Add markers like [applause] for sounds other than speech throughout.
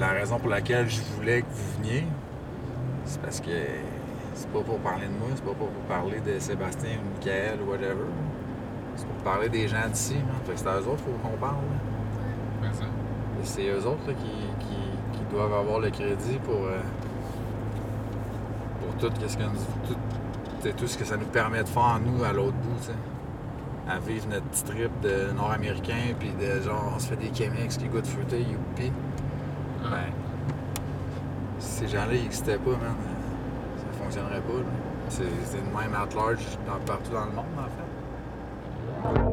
la raison pour laquelle je voulais que vous veniez, c'est parce que c'est pas pour parler de moi, c'est pas pour parler de Sébastien ou Michael ou whatever. C'est pour parler des gens d'ici. man. Fait que c'est à eux autres qu'il faut qu'on parle. là. Ça. Et c'est eux autres là, qui, qui- qui doivent avoir le crédit pour, euh, pour tout, ce que nous- tout, ce que ça nous permet de faire, nous, à l'autre bout. À vivre notre petit trip de nord-américain, puis de genre, on se fait des Chemex qui goûtent fruité, youpi. Ben, si ces gens-là n'existaient pas, man, ça fonctionnerait pas. là. C'est de même at large dans- partout dans le monde, en fait.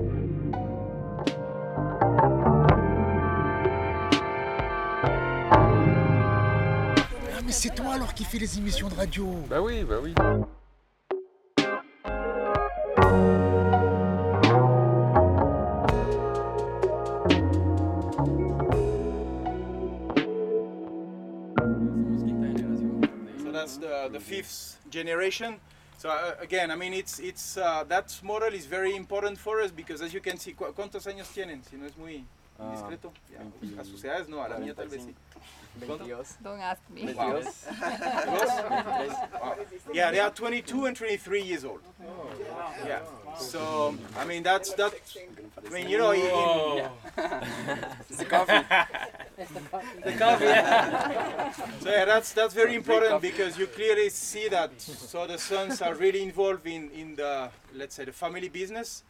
Ah, mais c'est toi alors qui fais les émissions de radio? Ben oui, ben oui. Generation. So uh, again, I mean, it's it's uh, that model is very important for us because as you can see, ¿cuántos años tienen? Si no es muy discreto. Ya, A sus edades no, a la mía tal vez sí. ¿Cuánto? Don't ask me. Wow. Dos? Wow. Yeah, they are 22 and 23 years old. Yeah. So I mean, that's that. I mean, you know, in, [laughs] The coffee. Yeah. [laughs] So yeah, that's that's very important because you clearly see that. So the sons are really involved in in the let's say the family business.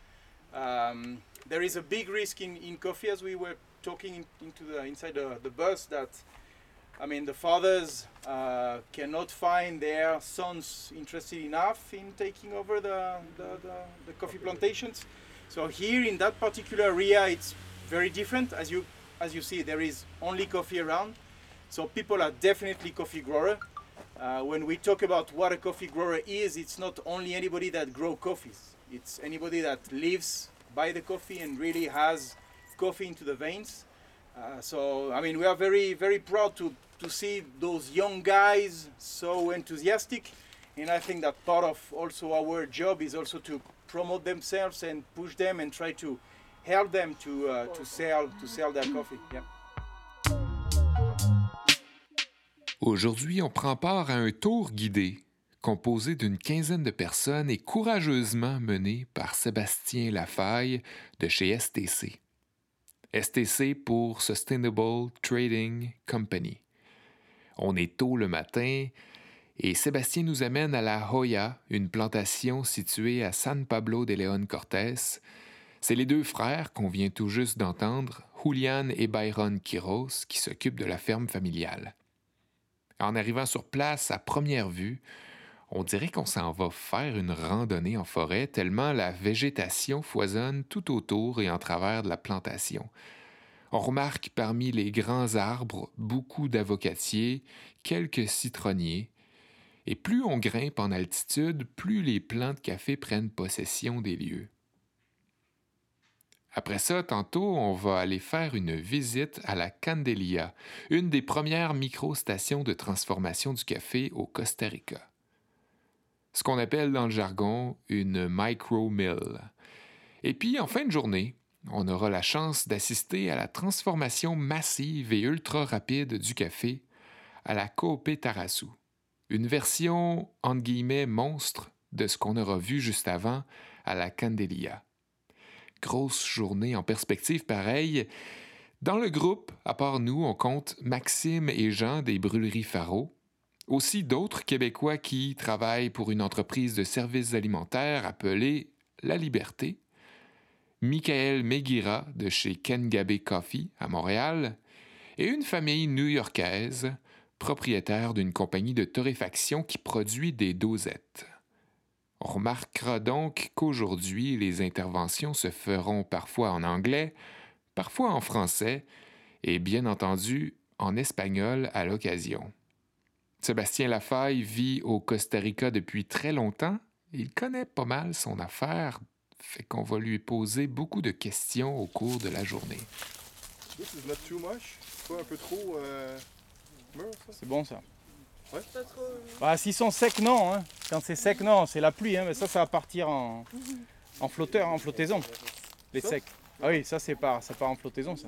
Um, there is a big risk in, in coffee as we were talking in, into the inside the, the bus that I mean the fathers uh, cannot find their sons interested enough in taking over the, the, the, the coffee plantations. So here in that particular area it's very different as you as you see there is only coffee around. So people are definitely coffee grower. Uh, when we talk about what a coffee grower is, it's not only anybody that grow coffees. It's anybody that lives by the coffee and really has coffee into the veins. Uh, so I mean, we are very very proud to to see those young guys so enthusiastic, and I think that part of also our job is also to promote themselves and push them and try to help them to uh, to sell to sell their coffee. Yeah. Aujourd'hui, on prend part à un tour guidé, composé d'une quinzaine de personnes et courageusement mené par Sébastien Lafaille de chez STC. STC pour Sustainable Trading Company. On est tôt le matin et Sébastien nous amène à La Joya, une plantation située à San Pablo de León Cortés. C'est les deux frères qu'on vient tout juste d'entendre, Julian et Byron Quiros, qui s'occupent de la ferme familiale. En arrivant sur place à première vue, on dirait qu'on s'en va faire une randonnée en forêt tellement la végétation foisonne tout autour et en travers de la plantation. On remarque parmi les grands arbres beaucoup d'avocatiers, quelques citronniers, et plus on grimpe en altitude, plus les plants de café prennent possession des lieux. Après ça, tantôt, on va aller faire une visite à la Candelia, une des premières micro-stations de transformation du café au Costa Rica. Ce qu'on appelle dans le jargon une micro-mill. Et puis, en fin de journée, on aura la chance d'assister à la transformation massive et ultra rapide du café à la Coopé Tarasu, une version, monstre de ce qu'on aura vu juste avant à la Candelia. Grosse journée en perspective pareille. Dans le groupe, à part nous, on compte Maxime et Jean des brûleries Faro, aussi d'autres Québécois qui travaillent pour une entreprise de services alimentaires appelée La Liberté, Michael Meguira de chez Kengabe Coffee à Montréal, et une famille new-yorkaise, propriétaire d'une compagnie de torréfaction qui produit des dosettes. On remarquera donc qu'aujourd'hui, les interventions se feront parfois en anglais, parfois en français et bien entendu en espagnol à l'occasion. Sébastien Lafaille vit au Costa Rica depuis très longtemps. Il connaît pas mal son affaire, fait qu'on va lui poser beaucoup de questions au cours de la journée. This is not too much. C'est pas un peu trop euh, mûr, ça? C'est bon ça. Ouais. Bah, S'ils sont secs, non. hein. Quand c'est sec, non. C'est la pluie. hein, Mais ça, ça va partir en, en flotteur, en flottaison. Les secs. Ah oui, ça, c'est pas, ça part en flottaison, ça.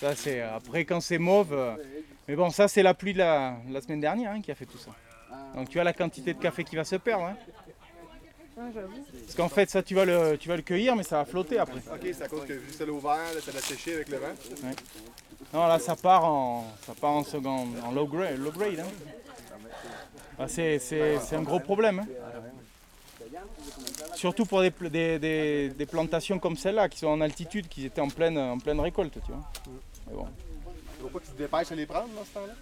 Ça, c'est après quand c'est mauve. euh, Mais bon, ça c'est la pluie de la, la semaine dernière hein, qui a fait tout ça. Donc tu vois la quantité de café qui va se perdre. Hein. Parce qu'en fait, ça tu vas, le, tu vas le cueillir, mais ça va flotter après. Ok, c'est à cause que vu que c'est l'ouvert, ça l'a séché avec le vent. Non, là ça part en, ça part en second, en low grade. Low grade hein. Ah, c'est, c'est- c'est un gros problème. hein. Surtout pour des, des- des- des plantations comme celle-là, qui sont en altitude, qui étaient en pleine, en pleine récolte. Tu vois. Mais bon. Faut pas que tu te dépêches à les prendre dans ce temps-là.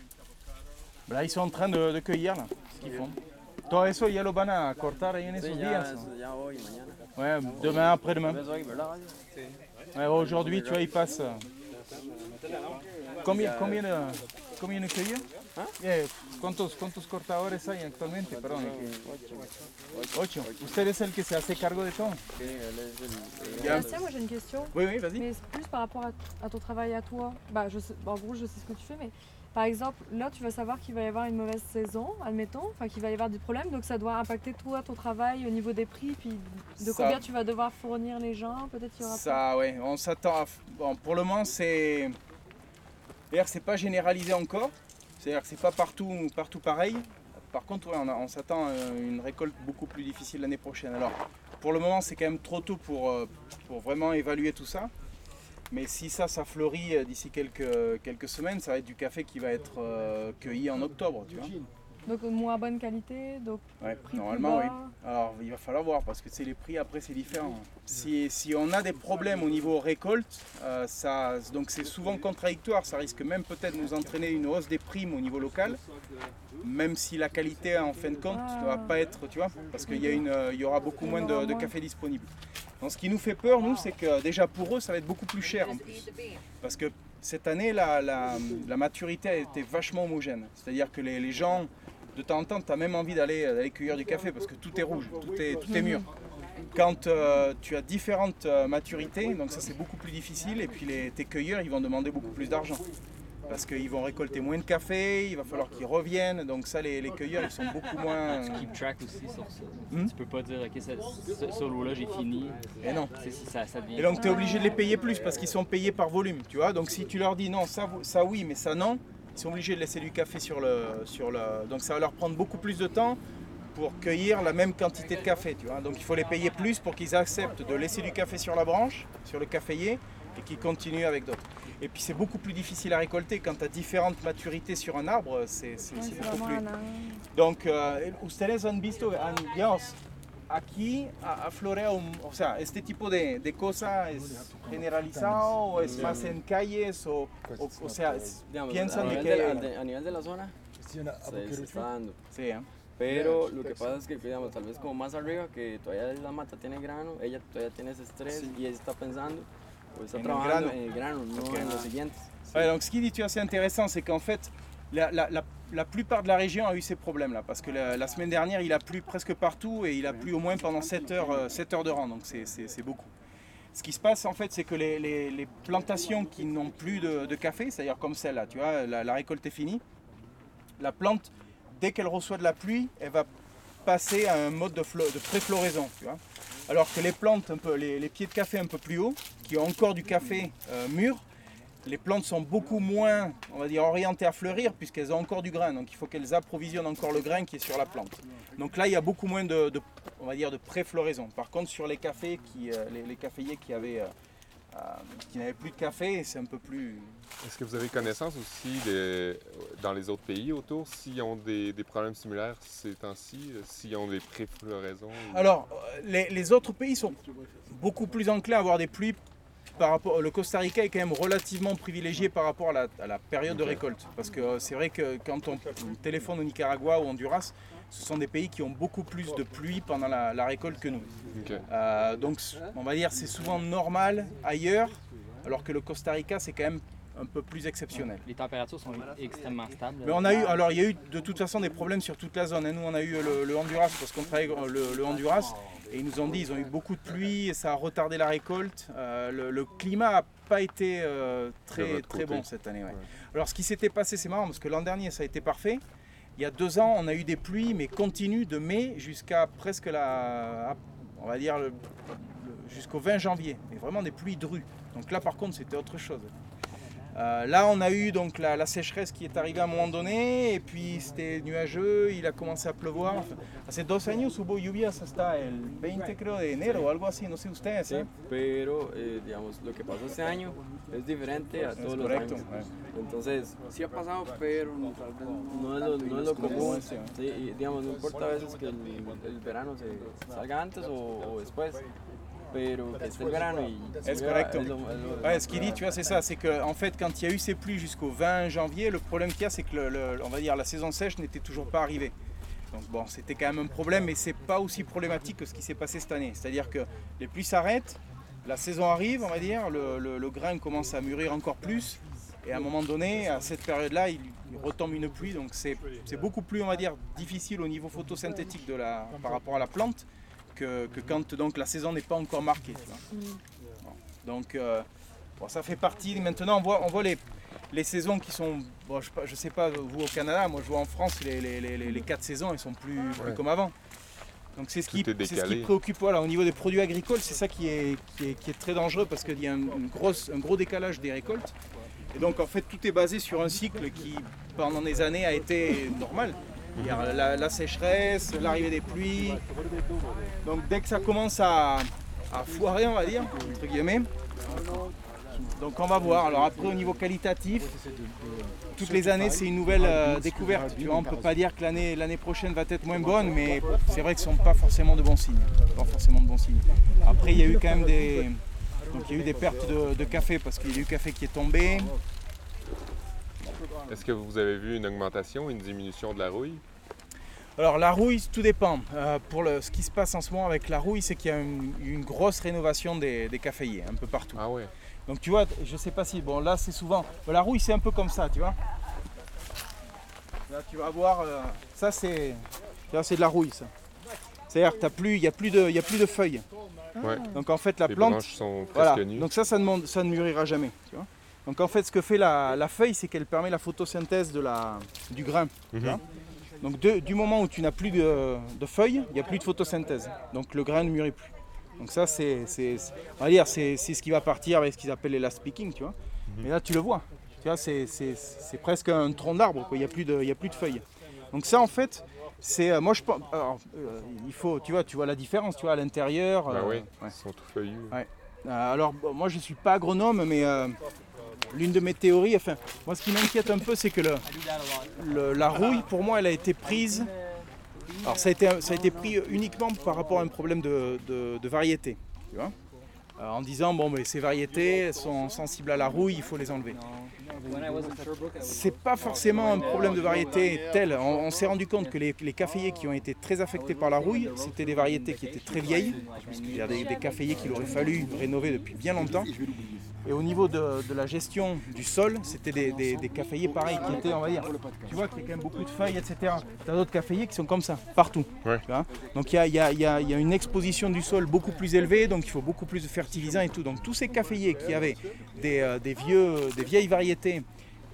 Là, ils sont en train de, de cueillir là, ce qu'ils font. Todo eso ya lo van a cortar ahí en esos Sí, días. ya, ¿no? eso ya hoy, mañana. Ouais, demain, après-demain. Ouais, aujourd'hui, tu vois, ils passent. euh, Combien, combien, de, combien de cueillir Eh, ¿cuántos, ¿Cuántos cortadores hay actualmente? Perdón. Ocho. Usted es el que se hace cargo de todo? Sébastien, moi j'ai une question, Oui, oui, vas-y. mais plus par rapport à, à ton travail à toi. Bah, je sais, bah, en gros, je sais ce que tu fais, mais par exemple, là, tu vas savoir qu'il va y avoir une mauvaise saison, admettons, enfin qu'il va y avoir des problèmes, donc ça doit impacter toi, ton travail au niveau des prix, puis de Ça- combien tu vas devoir fournir les gens, peut-être qu'il y aura pas. Ça, ouais, on s'attend à. Bon, pour le moment, c'est. D'ailleurs, c'est pas généralisé encore. C'est-à-dire que c'est pas partout, partout pareil. Par contre, ouais, on, on s'attend à une récolte beaucoup plus difficile l'année prochaine. Alors, pour le moment, c'est quand même trop tôt pour, euh, pour vraiment évaluer tout ça. Mais si ça, ça fleurit euh, d'ici quelques, semaines, ça va être du café qui va être euh, cueilli en octobre, tu vois. Donc euh, moins bonne qualité, donc Ouais, prix normalement, plus oui. Alors il va falloir voir parce que c'est les prix après c'est différent. Si, si on a des problèmes au niveau récolte, euh, ça, donc c'est souvent contradictoire. Ça risque même peut-être de nous entraîner une hausse des primes au niveau local, même si la qualité en fin de compte ne va pas être, tu vois, parce qu'il y, a une, il y aura beaucoup moins de, de café disponible. Donc ce qui nous fait peur, nous, c'est que déjà pour eux, ça va être beaucoup plus cher en plus. Parce que cette année, la, la- la maturité a été vachement homogène. C'est-à-dire que les, les gens, de temps en temps, tu as même envie d'aller d'aller cueillir du café parce que tout est rouge, tout est, tout est mûr. Quand euh, tu as différentes euh, maturités, donc ça c'est beaucoup plus difficile, et puis les, tes cueilleurs, ils vont demander beaucoup plus d'argent. Parce qu'ils vont récolter moins de café, il va falloir qu'ils reviennent, donc ça les, les cueilleurs, ils sont beaucoup moins... [laughs] keep track aussi sur ça. Hmm? Tu peux pas dire, ok, ce, ce, ce lot-là, j'ai fini. Et non. Tu ça, ça devient. Et donc tu es obligé de les payer plus parce qu'ils sont payés par volume, tu vois. Donc si tu leur dis non, ça, ça oui, mais ça non, ils sont obligés de laisser du café sur le, sur le... Donc ça va leur prendre beaucoup plus de temps pour cueillir la même quantité de café, tu vois. Donc il faut les payer plus pour qu'ils acceptent de laisser du café sur la branche, sur le caféier, et qu'ils continuent avec d'autres. Et puis c'est beaucoup plus difficile à récolter quand tu as différentes maturités sur un arbre, c'est Ouais, beaucoup plus... Donc, eh, ustedes han visto, han, aquí un- o sea, este tipo de, de cosa es generalizado o es más en calles o, o, o sea, es- piensan de que... de la, de- a nivel de la zona, se, se está dando. Sí, ¿eh? Pero lo que pasa es que, digamos, tal vez como más arriba, que todavía la mata tiene grano, ella todavía tiene ese estrés y ella está pensando, o está En el trabajando grano. en el grano, no Ok. en los siguientes. Ouais, donc ce qu'il dit, tu vois, intéressant, c'est qu'en fait, la, plupart de la région a eu ces problèmes-là, parce que la, semaine dernière, il a plu presque partout et il a plu au moins pendant 7 heures, euh, 7 heures de rang, donc c'est- beaucoup. Ce qui se passe en fait, c'est que les, plantations qui n'ont plus de, café, c'est-à-dire comme celle-là, tu vois, la, récolte est finie, la plante, dès qu'elle reçoit de la pluie, elle va passer à un mode de, de pré-floraison, tu vois. Alors que les plantes, les pieds de café un peu plus haut, qui ont encore du café euh, mûr, les plantes sont beaucoup moins, on va dire, orientées à fleurir puisqu'elles ont encore du grain. Donc il faut qu'elles approvisionnent encore le grain qui est sur la plante. Donc là, il y a beaucoup moins de, de- on va dire, de pré-floraison. Par contre, sur les cafés, qui, euh, les, les caféiers qui avaient, euh, euh, qui n'avaient plus de café, c'est un peu plus. Est-ce que vous avez connaissance aussi dans les autres pays autour s'ils ont des, des problèmes similaires ces temps-ci, s'ils ont des pré-floraisons? ou- Alors, les, les autres pays sont beaucoup plus enclins à avoir des pluies. Par rapport, le Costa Rica est quand même relativement privilégié par rapport à la, à la période de récolte. Parce que euh, c'est vrai que quand on téléphone au Nicaragua ou au Honduras, ce sont des pays qui ont beaucoup plus de pluie pendant la, la récolte que nous. Euh, donc on va dire c'est souvent normal ailleurs, alors que le Costa Rica c'est quand même un peu plus exceptionnel. Les températures sont extrêmement stables. Mais on a eu, alors il y a eu de toute façon des problèmes sur toute la zone. hein. Nous on a eu le, le Honduras parce qu'on travaille avec le, le Honduras et ils nous ont dit ils ont eu beaucoup de pluie et ça a retardé la récolte. Euh, le, le climat n'a pas été euh, très, très côté. bon cette année. ouais. Alors ce qui s'était passé c'est marrant parce que l'an dernier ça a été parfait. Il y a deux ans on a eu des pluies mais continues de mai jusqu'à presque la, on va dire le- le- jusqu'au 20 janvier. Mais vraiment des pluies drues. Donc là par contre c'était autre chose. Euh, là, on a eu donc la, la sécheresse qui est arrivée à un moment donné, et puis c'était nuageux, il a commencé a pleuvoir. Enfin, hace dos años hubo lluvias hasta el 20 creo de enero o algo así, no sé ustedes. Sí, ¿eh? pero eh, digamos, lo que pasó este año es diferente a todos los años. eh. Entonces, sí ha pasado, pero no, tal vez no es lo, no es lo común. Sí, y, digamos, no importa a veces que el, el verano se salga antes o, o después, pero que esté el verano y Es correcto. Ouais, ce qu'il dit, tu vois, c'est ça, c'est que en fait, quand il y a eu ces pluies jusqu'au 20 janvier, le problème qu'il y a, c'est que le, le- on va dire la saison sèche n'était toujours pas arrivée. Donc bon, c'était quand même un problème, mais c'est pas aussi problématique que ce qui s'est passé cette année. C'est-à-dire que les pluies s'arrêtent, la saison arrive, on va dire, le, le- le grain commence à mûrir encore plus, et à un moment donné, à cette période-là, il, il retombe une pluie, donc c'est c'est beaucoup plus, on va dire, difficile au niveau photosynthétique de la, par rapport à la plante que, que quand donc la saison n'est pas encore marquée. tu vois. Donc euh, bon, ça fait partie. Maintenant, on voit, on voit les, les saisons qui sont. Bon, je, ne sais pas, vous au Canada, moi je vois en France, les, les, les, quatre saisons, elles sont plus, plus Ouais. comme avant. Donc c'est ce, qui, c'est ce qui préoccupe voilà, au niveau des produits agricoles, c'est ça qui est, qui, est, qui est très dangereux parce qu'il y a un, une grosse, un gros décalage des récoltes. Et donc en fait tout est basé sur un cycle qui pendant des années a été normal. A la, sécheresse, l'arrivée des pluies. Donc dès que ça commence à, foirer, on va dire, entre guillemets, donc on va voir. Alors après au niveau qualitatif, toutes les années c'est une nouvelle euh, découverte. On ne peut pas dire que l'année l'année prochaine va être moins bonne, mais c'est vrai que ce ne sont pas forcément de bons signes. Pas forcément de bons signes. Après il y a eu quand même des. Donc il y a eu des pertes de, de café parce qu'il y a eu café qui est tombé. Est-ce que vous avez vu une augmentation, une diminution de la rouille? Alors la rouille, tout dépend. Euh, pour le, ce qui se passe en ce moment avec la rouille, c'est qu'il y a une, une grosse rénovation des, des caféiers un peu partout. Ah ouais. Donc tu vois, je sais pas si, bon là c'est souvent, la rouille c'est un peu comme ça, tu vois. Là tu vas voir, euh, ça c'est, vois, c'est de la rouille ça. C'est-à-dire qu'il n'y a, plus de- il y a plus de feuilles. Ouais. Donc en fait la Les plante, sont voilà, nues. donc ça, ça ne, ça ne mûrira jamais. tu vois. Donc en fait ce que fait la, la feuille, c'est qu'elle permet la photosynthèse de la, du grain. Mhm. Donc de- du moment où tu n'as plus de, de feuilles, il n'y a plus de photosynthèse. Donc le grain ne mûrit plus. Donc ça, c'est, on va dire, c'est, ce qui va partir avec ce qu'ils appellent les last picking, tu vois. Mais là, tu le vois. Tu vois, c'est, presque un tronc d'arbre. Il n'y a, plus de- il y a plus de feuilles. Donc ça, en fait, c'est, euh, moi, je pense, alors, euh, il faut, tu vois, tu vois la différence, tu vois, à l'intérieur. Ben euh, oui, ouais. ils sont tout feuillus. Ouais. Alors, bon, moi, je ne suis pas agronome, mais euh, l'une de mes théories, enfin, moi, ce qui m'inquiète un peu, c'est que la rouille, pour moi, elle a été prise. Alors, ça a été, ça a été pris uniquement par rapport à un problème de, variété, tu vois. Euh, en disant, bon, mais ces variétés elles sont sensibles à la rouille, il faut les enlever. C'est pas forcément un problème de variété tel. On, s'est rendu compte que les, les caféiers qui ont été très affectés par la rouille, c'était des variétés qui étaient très vieilles, il y a des, des caféiers qu'il aurait fallu rénover depuis bien longtemps. Et au niveau de, de la gestion du sol, c'était des, des, des caféiers pareils qui étaient, on va dire, tu vois qu'il y a quand même beaucoup de feuilles, etc. Tu as d'autres caféiers qui sont comme ça, partout. Ouais. tu vois. donc il y a, il y a- il y a- il y a une exposition du sol beaucoup plus élevée, donc il faut beaucoup plus de fertilisants et tout. Donc tous ces caféiers qui avaient des, euh, des vieux, des vieilles variétés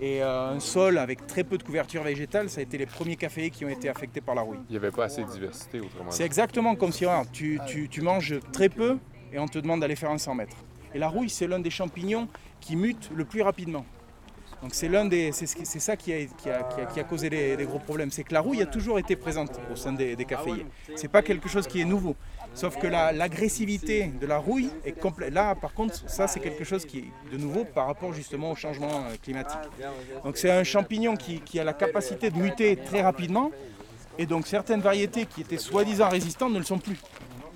et euh, un sol avec très peu de couverture végétale, ça a été les premiers caféiers qui ont été affectés par la rouille. Il n'y avait pas assez de diversité, autrement C'est exactement comme si tu, tu- tu manges très peu et on te demande d'aller faire un 100 mètres. Et la rouille, c'est l'un des champignons qui mute le plus rapidement. Donc c'est l'un des, ça qui a, causé les, les gros problèmes. C'est que la rouille a toujours été présente au sein des, des caféiers. C'est pas quelque chose qui est nouveau. Sauf que la- l'agressivité de la rouille est complète. Là, par contre, ça c'est quelque chose qui est de nouveau par rapport justement au changement euh, climatique. Donc c'est un champignon qui a la capacité de muter très rapidement. Et donc certaines variétés qui étaient soi-disant résistantes ne le sont plus.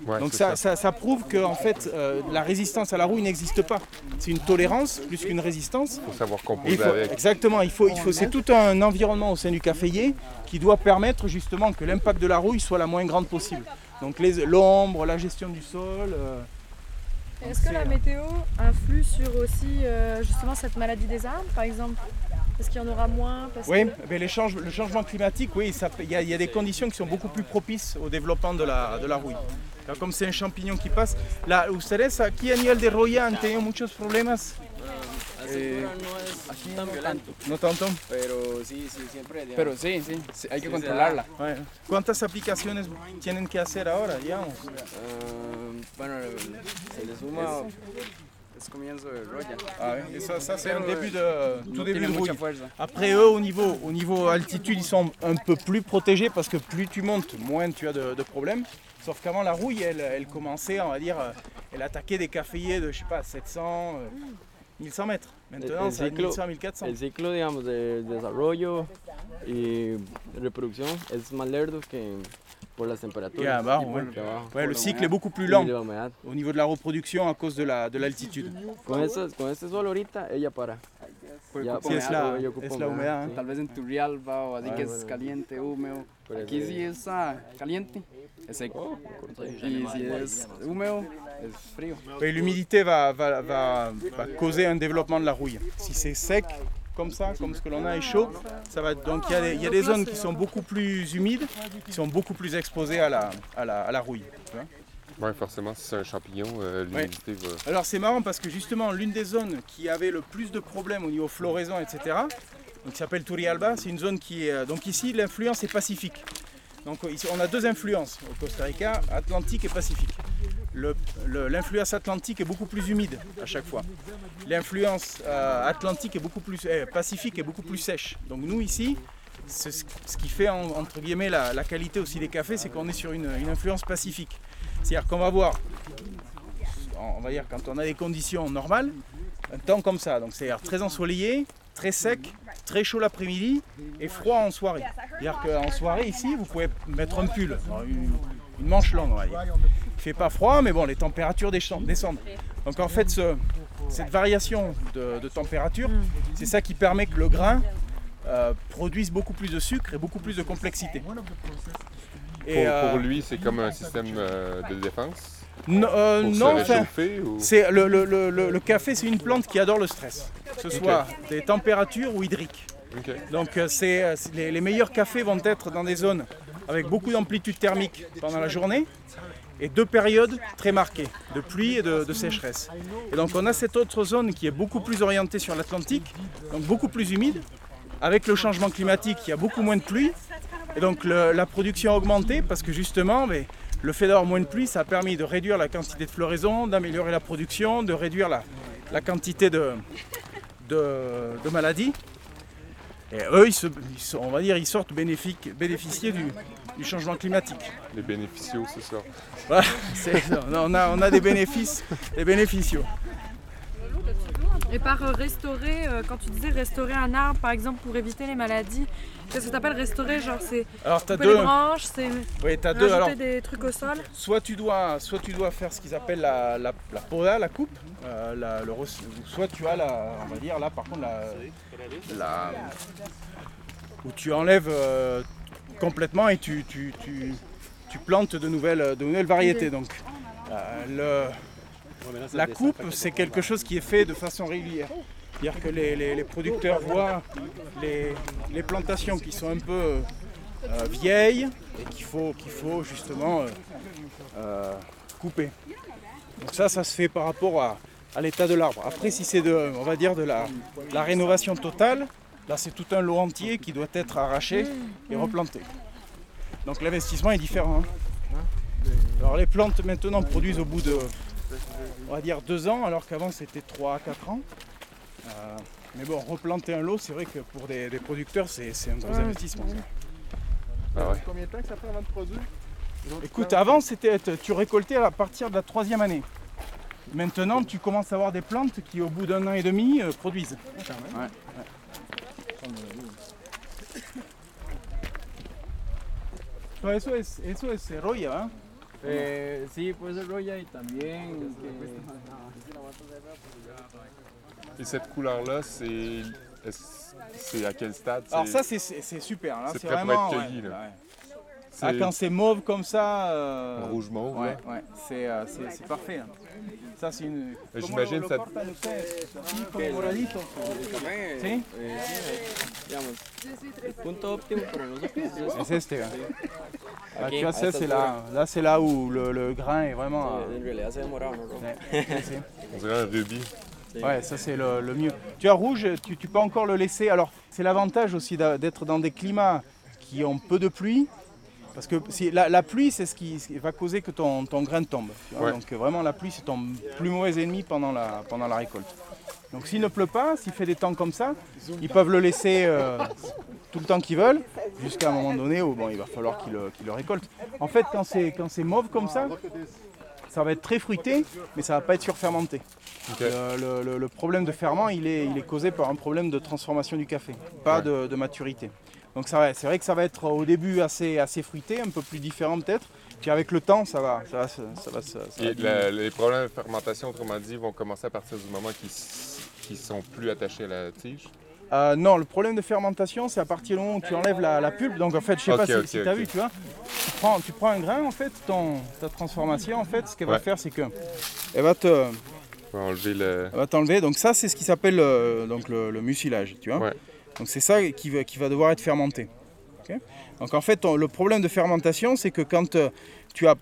Ouais, donc ça, ça- ça prouve que en fait, euh, la résistance à la rouille n'existe pas. C'est une tolérance plus qu'une résistance. Il faut savoir composer il faut- avec. exactement, il faut, il faut, c'est tout un environnement au sein du caféier qui doit permettre justement que l'impact de la rouille soit la moins grande possible. Donc les- l'ombre, la gestion du sol. euh, Est-ce que la météo influe sur aussi euh, justement cette maladie des arbres, par exemple? Est-ce qu'il y en aura moins parce Oui, que- mais les change- le changement climatique, oui, il y, a- il y a des conditions qui sont beaucoup plus propices au développement de la, de la rouille. Là, Comme c'est un champignon qui passe, là, ustedes aquí a nivel de roya han tenido muchos problemas. Altura no violento, tanto. pero sí, sí, siempre, digamos, Pero sí, sí, sí, hay que Sí, controlarla. ¿Cuántas aplicaciones tienen que hacer ahora, digamos? Ah, bueno, se le suma es comienzo de roya. Ah ouais, et ça, ça c'est un début de, tout début de rouille. Après eux, au niveau, au niveau altitude, ils sont un peu plus protégés parce que plus tu montes, moins tu as de, de problèmes. Sauf qu'avant la rouille, elle, elle commençait, on va dire, euh, elle attaquait des caféiers de, je sais pas, 700, euh, 1100 mètres. Maintenant, c'est à ciclo- 1100, 1400. El ciclo, digamos, de desarrollo y reproducción es más lerdo que Yeah, bah, ouais. trabajo. Ouais, le la cycle est beaucoup plus lent la au niveau de la reproduction à cause de la- de l'altitude. Es la, ocupa es la humedad. sí. ¿eh? Tal vez en Turrialba o así Ah, que bueno. es caliente, húmedo. Pero Aquí es- sí está caliente, es seco. Y si es húmedo, es frío. Et l'humidité va, va, va, va causer un développement de la rouille. Si c'est sec, comme ça, comme ce que l'on a, et chaud, ça va. Donc il y, a des- il y a des zones qui sont beaucoup plus humides, qui sont beaucoup plus exposées à la, à la, à la rouille. tu vois. Oui, forcément, si c'est un champignon, euh, l'humidité va. Alors c'est marrant parce que justement l'une des zones qui avait le plus de problèmes au niveau floraison, etc., donc, qui s'appelle Turrialba, c'est une zone qui est... euh, Donc ici l'influence est pacifique. Donc ici, on a deux influences au Costa Rica, Atlantique et Pacifique. L'influence atlantique est beaucoup plus humide à chaque fois. L'influence euh, atlantique est beaucoup plus eh, pacifique est beaucoup plus sèche. Donc nous ici, ce qui fait en- entre guillemets la, qualité aussi des cafés, c'est qu'on est sur une, influence pacifique. C'est-à-dire qu'on va voir, on va dire quand on a des conditions normales, un temps comme ça. Donc c'est-à-dire très ensoleillé, très sec, très chaud l'après-midi et froid en soirée. C'est-à-dire qu'en soirée ici, vous pouvez mettre un pull, une manche longue, dire. Il fait pas froid, mais bon, les températures descendent. Donc en fait, ce- cette variation de, de température, c'est ça qui permet que le grain euh, produise beaucoup plus de sucre et beaucoup plus de complexité. Pour, euh, pour lui, c'est comme un système euh, de défense? non, euh, non, enfin, réchauffer ou... c'est le, le- le- café, c'est une plante qui adore le stress, que ce soit des températures ou hydriques. Donc c'est, c'est- les, les meilleurs cafés vont être dans des zones avec beaucoup d'amplitude thermique pendant la journée et deux périodes très marquées, de pluie et de, sécheresse. Et donc on a cette autre zone qui est beaucoup plus orientée sur l'Atlantique, donc beaucoup plus humide. Avec le changement climatique, il y a beaucoup moins de pluie. Et donc la production a augmenté parce que justement, mais, le fait d'avoir moins de pluie, ça a permis de réduire la quantité de floraison, d'améliorer la production, de réduire la, quantité de maladies. Et eux, ils se- ils sont- on va dire, ils sortent bénéfiques- bénéficier du, du changement climatique. Les bénéficiaux, c'est ça. Voilà, [laughs] c'est- on, a, on a des bénéfices, des bénéficiaux. Et par restaurer, euh, quand tu disais restaurer un arbre par exemple pour éviter les maladies, qu'est-ce que tu appelles restaurer Genre c'est Alors t'as deux, les branches, c'est oui, t'as deux. Alors, des trucs au sol soit tu dois, soit tu dois faire ce qu'ils appellent la, la, la poda, la coupe, euh, la- le soit tu as la, on va dire là par contre la, la- où tu enlèves euh, complètement et tu, tu, tu, tu plantes de nouvelles, de nouvelles variétés. Donc euh, le- la coupe c'est quelque chose qui est fait de façon régulière. C'est-à-dire que les, les- producteurs voient les, les plantations qui sont un peu euh, vieilles et qu'il faut, faut justement euh, euh, couper. Donc ça, ça se fait par rapport à, à l'état de l'arbre. Après, si c'est de, on va dire de la, la rénovation totale, là c'est tout un lot entier qui doit être arraché et replanté. Donc l'investissement est différent. hein. Alors les plantes maintenant produisent au bout de, on va dire deux ans, alors qu'avant c'était 3 à 4 ans. Euh, mais bon, replanter un lot, c'est vrai que pour des, des producteurs, c'est un gros Ouais. investissement. Ah ouais. Combien de temps que ça prend avant de produire Écoute, avant, c'était tu récoltais à partir de la troisième année. Maintenant, tu commences à avoir des plantes qui, au bout d'un an et demi, euh, produisent. Ouais, ouais. Eso es, eso es roya, ¿ah? Eh, sí, puede ser roya y también. Et cette couleur-là, c'est. à quel stade? Alors c'est- ça, c'est- c'est c'est super. là, C'est C'est prêt pour vraiment. être cueilli, ouais, là. ouais. Ah, quand c'est mauve comme ça. euh, rouge mauve. Ouais, là. ouais, c'est euh, c'est- c'est parfait. hein. Ça, c'est une. Mais ¿Cómo j'imagine ça- [laughs] hein. Tu vois, ça, c'est là, là, c'est là où le, le grain est vraiment. Euh, [laughs] On dirait un rubis. Ouais, ça c'est le, le mieux. Tu vois, rouge, tu, tu peux encore le laisser. Alors, c'est l'avantage aussi d'être dans des climats qui ont peu de pluie Parce que si, la, la pluie, c'est ce qui, va causer que ton, ton grain tombe. tu vois. Ouais. Donc vraiment, la pluie, c'est ton plus mauvais ennemi pendant la, pendant la récolte. Donc s'il ne pleut pas, s'il fait des temps comme ça, ils peuvent le laisser euh, tout le temps qu'ils veulent, jusqu'à un moment donné où bon, il va falloir qu'ils le, qu'ils le récoltent. En fait, quand c'est mauve comme ça, ça va être très fruité, mais ça va pas être surfermenté. Ok. Le, le- problème de ferment, il est, il est causé par un problème de transformation du café, pas Ouais. de, de maturité. Donc c'est vrai que ça va être au début assez, assez fruité, un peu plus différent peut-être. Puis avec le temps, ça va, ça va, se- ça va, ça la- les problèmes de fermentation, autrement dit, vont commencer à partir du moment qu'ils qu'ils sont plus attachés à la tige? Euh, non, le problème de fermentation, c'est à partir du moment où tu enlèves la, la pulpe. Donc en fait, je sais pas si, tu as vu, tu vois. Tu prends, tu prends un grain, en fait, ton, ta transformation, en fait, ce qu'elle va faire, c'est que elle va te, va enlever le. elle va t'enlever. Donc ça, c'est ce qui s'appelle euh, donc le, le mucilage, tu vois. Ouais. Donc c'est ça qui va, qui va devoir être fermenté. Donc en fait, ton- le problème de fermentation, c'est que quand euh, tu as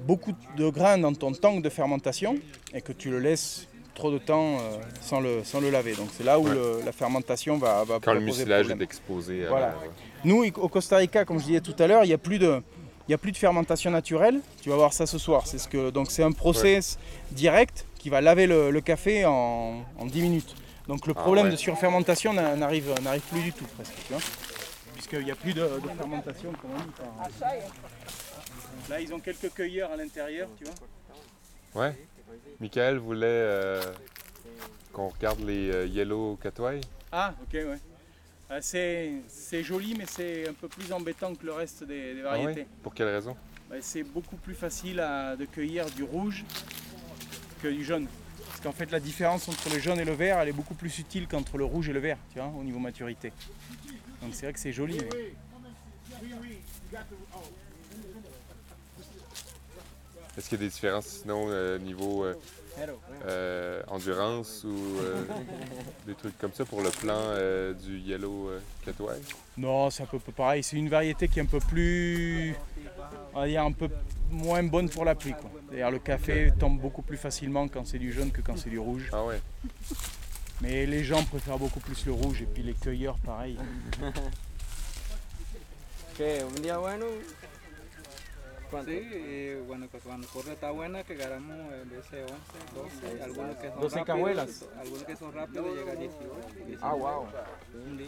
beaucoup de grains dans ton tank de fermentation et que tu le laisses trop de temps euh, sans, le, sans le laver. Donc c'est là où Ouais. le- la fermentation va, va Quand le mucilage est exposé à Voilà. Nous, au Costa Rica, comme je disais tout à l'heure, il n'y a plus de... Il y a plus de fermentation naturelle, tu vas voir ça ce soir. C'est ce que, donc c'est un process direct qui va laver le, le café en, en 10 minutes. Donc le Ah problème ouais. de surfermentation n'a- n'arrive n'arrive plus du tout presque. Tu vois Puisqu'il n'y a plus de, de fermentation comme on dit. par- Là ils ont quelques cueilleurs à l'intérieur, tu vois. Ouais. Michael voulait euh, qu'on regarde les euh, Yellow Catway. Ah ok ouais. Euh, c'est c'est joli mais c'est un peu plus embêtant que le reste des, des Ah ouais? variétés. Pour quelle raison? Bah, c'est beaucoup plus facile à- de cueillir du rouge que du jaune. Parce qu'en fait, la différence entre le jaune et le vert, elle est beaucoup plus subtile qu'entre le rouge et le vert, tu vois, au niveau maturité. Donc c'est vrai que c'est joli. mais- Est-ce qu'il y a des différences sinon euh, niveau euh, euh, endurance ou euh, [laughs] des trucs comme ça pour le plan euh, du Yellow euh, Catway? Non, c'est un peu pareil. C'est une variété qui est un peu plus, on va dire, un peu moins bonne pour la pluie. quoi. D'ailleurs, le café tombe beaucoup plus facilement quand c'est du jaune que quand c'est du rouge. Ah ouais. Mais les gens préfèrent beaucoup plus le rouge et puis les cueilleurs, pareil. Que un día bueno. ¿Cuánto? Sí, y bueno, pues cuando corre está buena, que ganamos en vez de 11, 12, algunos que son 12 rápidos, cajuelas. algunos que son rápidos llegan a 18. 19. Ah, wow.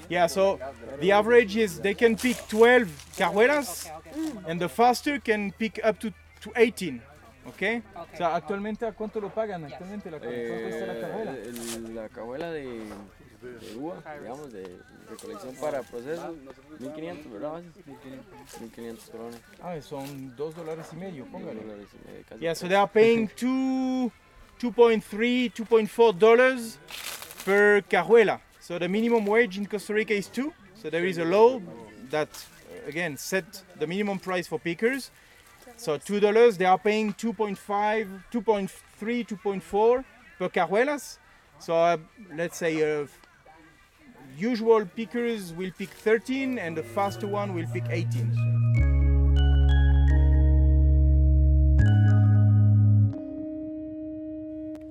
Yeah, so the average is they can pick 12 carruelas and the faster can pick up to, to 18. ¿Ok? O sea, actualmente, ¿a cuánto lo pagan actualmente la, la? Eh, el- la cajuela de, de uva, digamos, de recolección para proceso, 1500, ¿verdad? base? 1500 colones. Ah, son 2 dólares y medio, póngale. dólares y medio, casi Yeah, so they are paying [laughs] two, 2.3, 2.4 dollars per carruela. So the minimum wage in Costa Rica is 2. So there is a law that, again, set the minimum price for pickers. So two dollars, they are paying 2.5, 2.3, 2.4 per carruelas. So uh, let's say uh, usual pickers will pick 13 and the faster one will pick 18.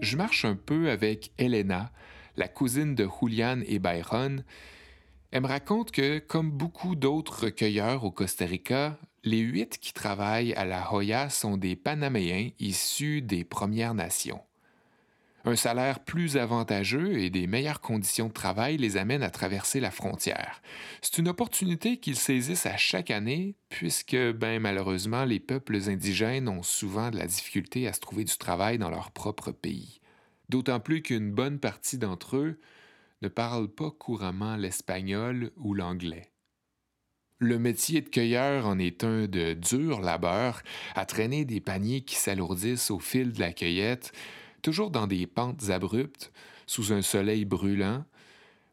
Je marche un peu avec Elena, la cousine de Julian et Byron. Elle me raconte que, comme beaucoup d'autres recueilleurs au Costa Rica, les huit qui travaillent à la Hoya sont des Panaméens issus des Premières Nations. Un salaire plus avantageux et des meilleures conditions de travail les amènent à traverser la frontière. C'est une opportunité qu'ils saisissent à chaque année, puisque, ben, malheureusement, les peuples indigènes ont souvent de la difficulté à se trouver du travail dans leur propre pays. D'autant plus qu'une bonne partie d'entre eux ne parlent pas couramment l'espagnol ou l'anglais. Le métier de cueilleur en est un de dur labeur, à traîner des paniers qui s'alourdissent au fil de la cueillette, toujours dans des pentes abruptes, sous un soleil brûlant.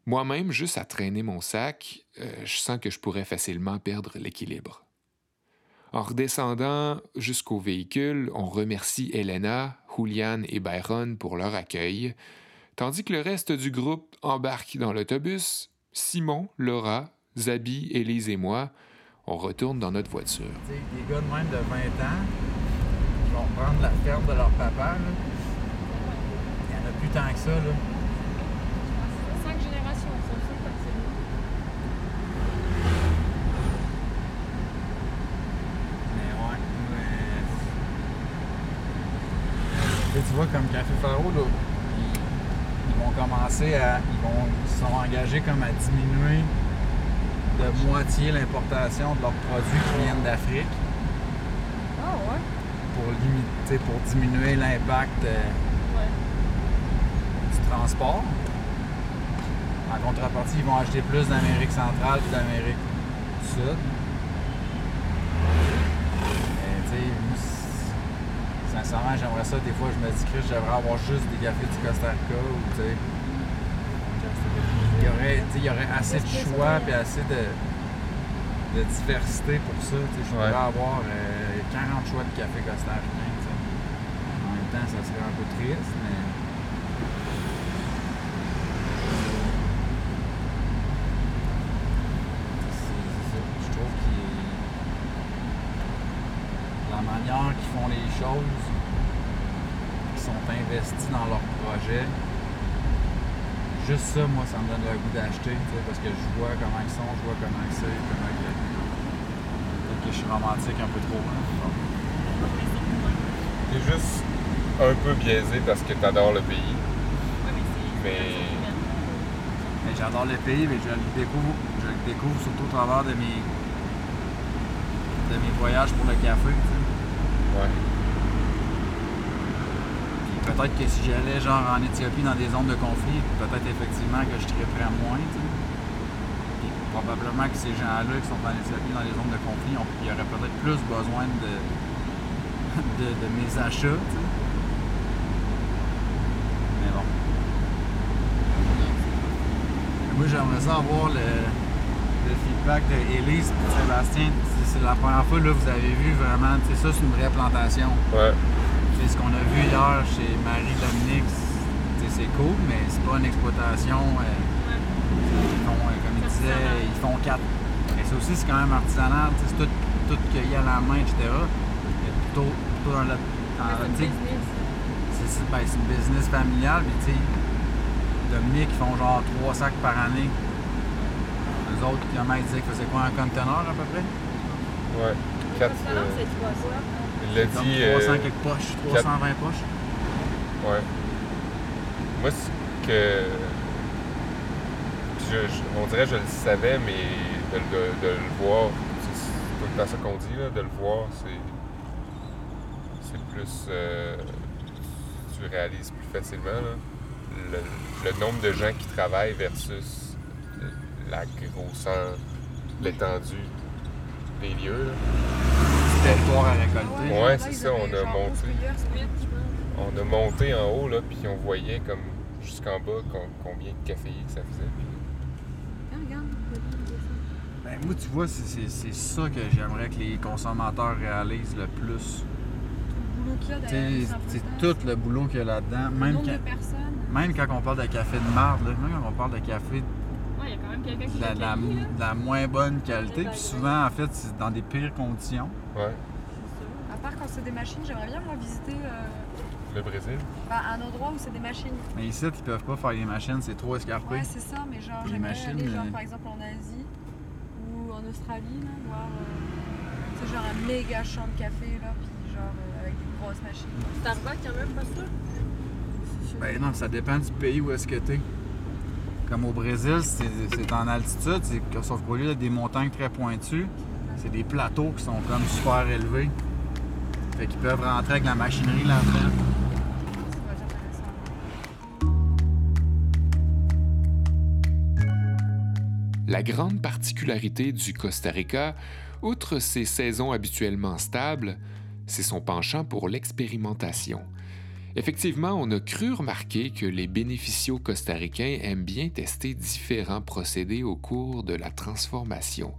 Moi-même, juste à traîner mon sac, euh, je sens que je pourrais facilement perdre l'équilibre. En redescendant jusqu'au véhicule, on remercie Elena, Julian et Byron pour leur accueil, tandis que le reste du groupe embarque dans l'autobus. Simon, Laura, Zabi, Élise et moi, on retourne dans notre voiture. Gars de de 20 ans vont prendre la de leur papa plus tant que ça. Là. Cinq générations, ça fait Mais ouais, mais... Et tu vois, comme Café Faro, là, ils vont commencer à. Ils, vont, ils sont engagés comme à diminuer de moitié l'importation de leurs produits qui viennent d'Afrique. Ah ouais? Pour, limiter, pour diminuer l'impact. Euh, transport. En contrepartie, ils vont acheter plus d'Amérique centrale que d'Amérique du Sud. Mais, sincèrement, j'aimerais ça. Des fois, je me dis que j'aimerais avoir juste des cafés du Costa Rica ou, tu sais. Il y aurait, il y aurait assez de choix et assez de, de diversité pour ça. Je pourrais avoir euh, 40 choix de café sais. En même temps, ça serait un peu triste, mais. C'est ça. Je trouve que la manière qu'ils font les choses, qu'ils sont investis dans leur projet, juste ça, moi, ça me donne le goût d'acheter, parce que je vois comment ils sont, je vois comment c'est, comment que... Peut-être que je suis romantique un peu trop. hein. T'es juste un peu biaisé parce que t'adores le pays. Mais. Mais j'adore le pays, mais je le découvre, je le découvre surtout au travers de mes, de mes voyages pour le café. tu sais. Ouais. Peut-être que si j'allais genre en Éthiopie dans des zones de conflit, peut-être effectivement que je triperais moins. Puis probablement que ces gens-là qui sont en Éthiopie dans les zones de conflit, ont- il y aurait peut-être plus besoin de, mes achats. Mais bon. Moi, j'aimerais ça avoir le, feedback de Élise et Sébastien. C'est- la première fois là, vous avez vu vraiment, ça, c'est une vraie plantation. Ouais. C'est ce qu'on a vu hier chez Marie-Dominique, c'est- cool, mais c'est pas une exploitation. euh, ils font, euh, comme il disait, ils font quatre. Mais ça aussi, c'est quand même artisanal. C'est tout, tout cueilli à la main, etc. Mais plutôt, plutôt dans le. c'est c'est- ben, c'est une business familiale, mais tu sais, Dominique, ils font genre trois sacs par année. Les autres, comment ils disaient que c'est quoi un conteneur à peu près? Ouais. Quatre. euh, il l'a Comme dit. 300 euh, quelques poches, quatre- 320 poches. Ouais. Moi, ce que. Je, je- on dirait que je le savais, mais de, le- de le voir, c'est c'est tout le temps ça qu'on dit, là, de le voir, c'est. C'est plus. euh, tu réalises plus facilement, là, le, le nombre de gens qui travaillent versus la grosseur, l'étendue des lieux. là. Territoire à récolter. Ouais, c'est ça, on a monté. On a monté en haut, là, puis on voyait comme jusqu'en bas com- combien de caféiers que ça faisait. Ben, moi, tu vois, c'est- c'est c'est ça que j'aimerais que les consommateurs réalisent le plus. boulot qu'il y a Tu derrière, sais, c'est tout le boulot qu'il y a là-dedans. Même de quand, même quand on parle de café de marde, même quand on parle de café Ouais, il y a quand même quelqu'un qui de la, l'a de la- là. moins bonne qualité, puis souvent, en fait, c'est dans des pires conditions. Ouais. À part quand c'est des machines, j'aimerais bien moi visiter euh, Le Brésil. ben, un endroit où c'est des machines. Mais ici, ils peuvent pas faire les machines, c'est trop escarpé. Ouais, c'est ça, mais genre Les j'aimerais machines, aller genre euh, par exemple en Asie ou en Australie, là, voir euh, tu sais, genre un méga champ de café là, puis genre euh, avec des grosses machines. Starbucks, il y en a même pas ça? Ben non, ça dépend du pays où est-ce que t'es. Comme au Brésil, c'est en altitude, sauf qu'au lieu d'être des montagnes très pointues, c'est des plateaux qui sont comme super élevés. Fait qu'ils peuvent rentrer avec la machinerie là-dedans. La grande particularité du Costa Rica, outre ses saisons habituellement stables, c'est son penchant pour l'expérimentation. Effectivement, on a cru remarquer que les bénéficiaux costaricains aiment bien tester différents procédés au cours de la transformation.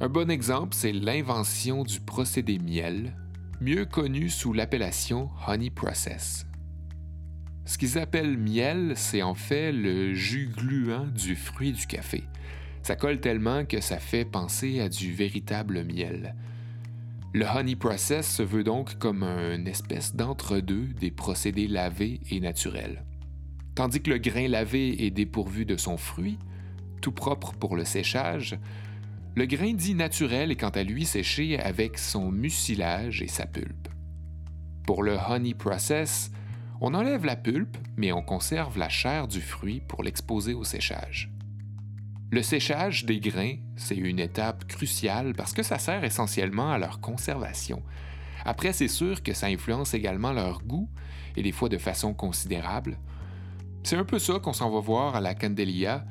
Un bon exemple, c'est l'invention du procédé miel, mieux connu sous l'appellation honey process. Ce qu'ils appellent miel, c'est en fait le jus gluant du fruit du café. Ça colle tellement que ça fait penser à du véritable miel. Le honey process se veut donc comme une espèce d'entre-deux des procédés lavés et naturels. Tandis que le grain lavé est dépourvu de son fruit, tout propre pour le séchage, le grain dit naturel est quant à lui séché avec son mucilage et sa pulpe. Pour le honey process, On enlève la pulpe, mais on conserve la chair du fruit pour l'exposer au séchage. Le séchage des grains, c'est une étape cruciale parce que ça sert essentiellement à leur conservation. Après, c'est sûr que ça influence également leur goût, et des fois de façon considérable. C'est un peu ça qu'on s'en va voir à la Candelia,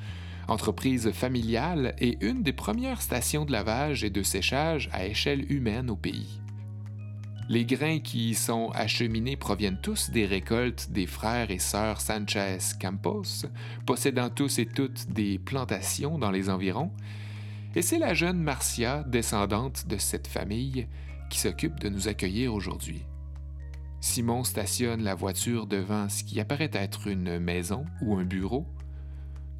entreprise familiale et une des premières stations de lavage et de séchage à échelle humaine au pays. Les grains qui y sont acheminés proviennent tous des récoltes des frères et sœurs Sanchez Campos, possédant tous et toutes des plantations dans les environs, et c'est la jeune Marcia, descendante de cette famille, qui s'occupe de nous accueillir aujourd'hui. Simon stationne la voiture devant ce qui apparaît être une maison ou un bureau.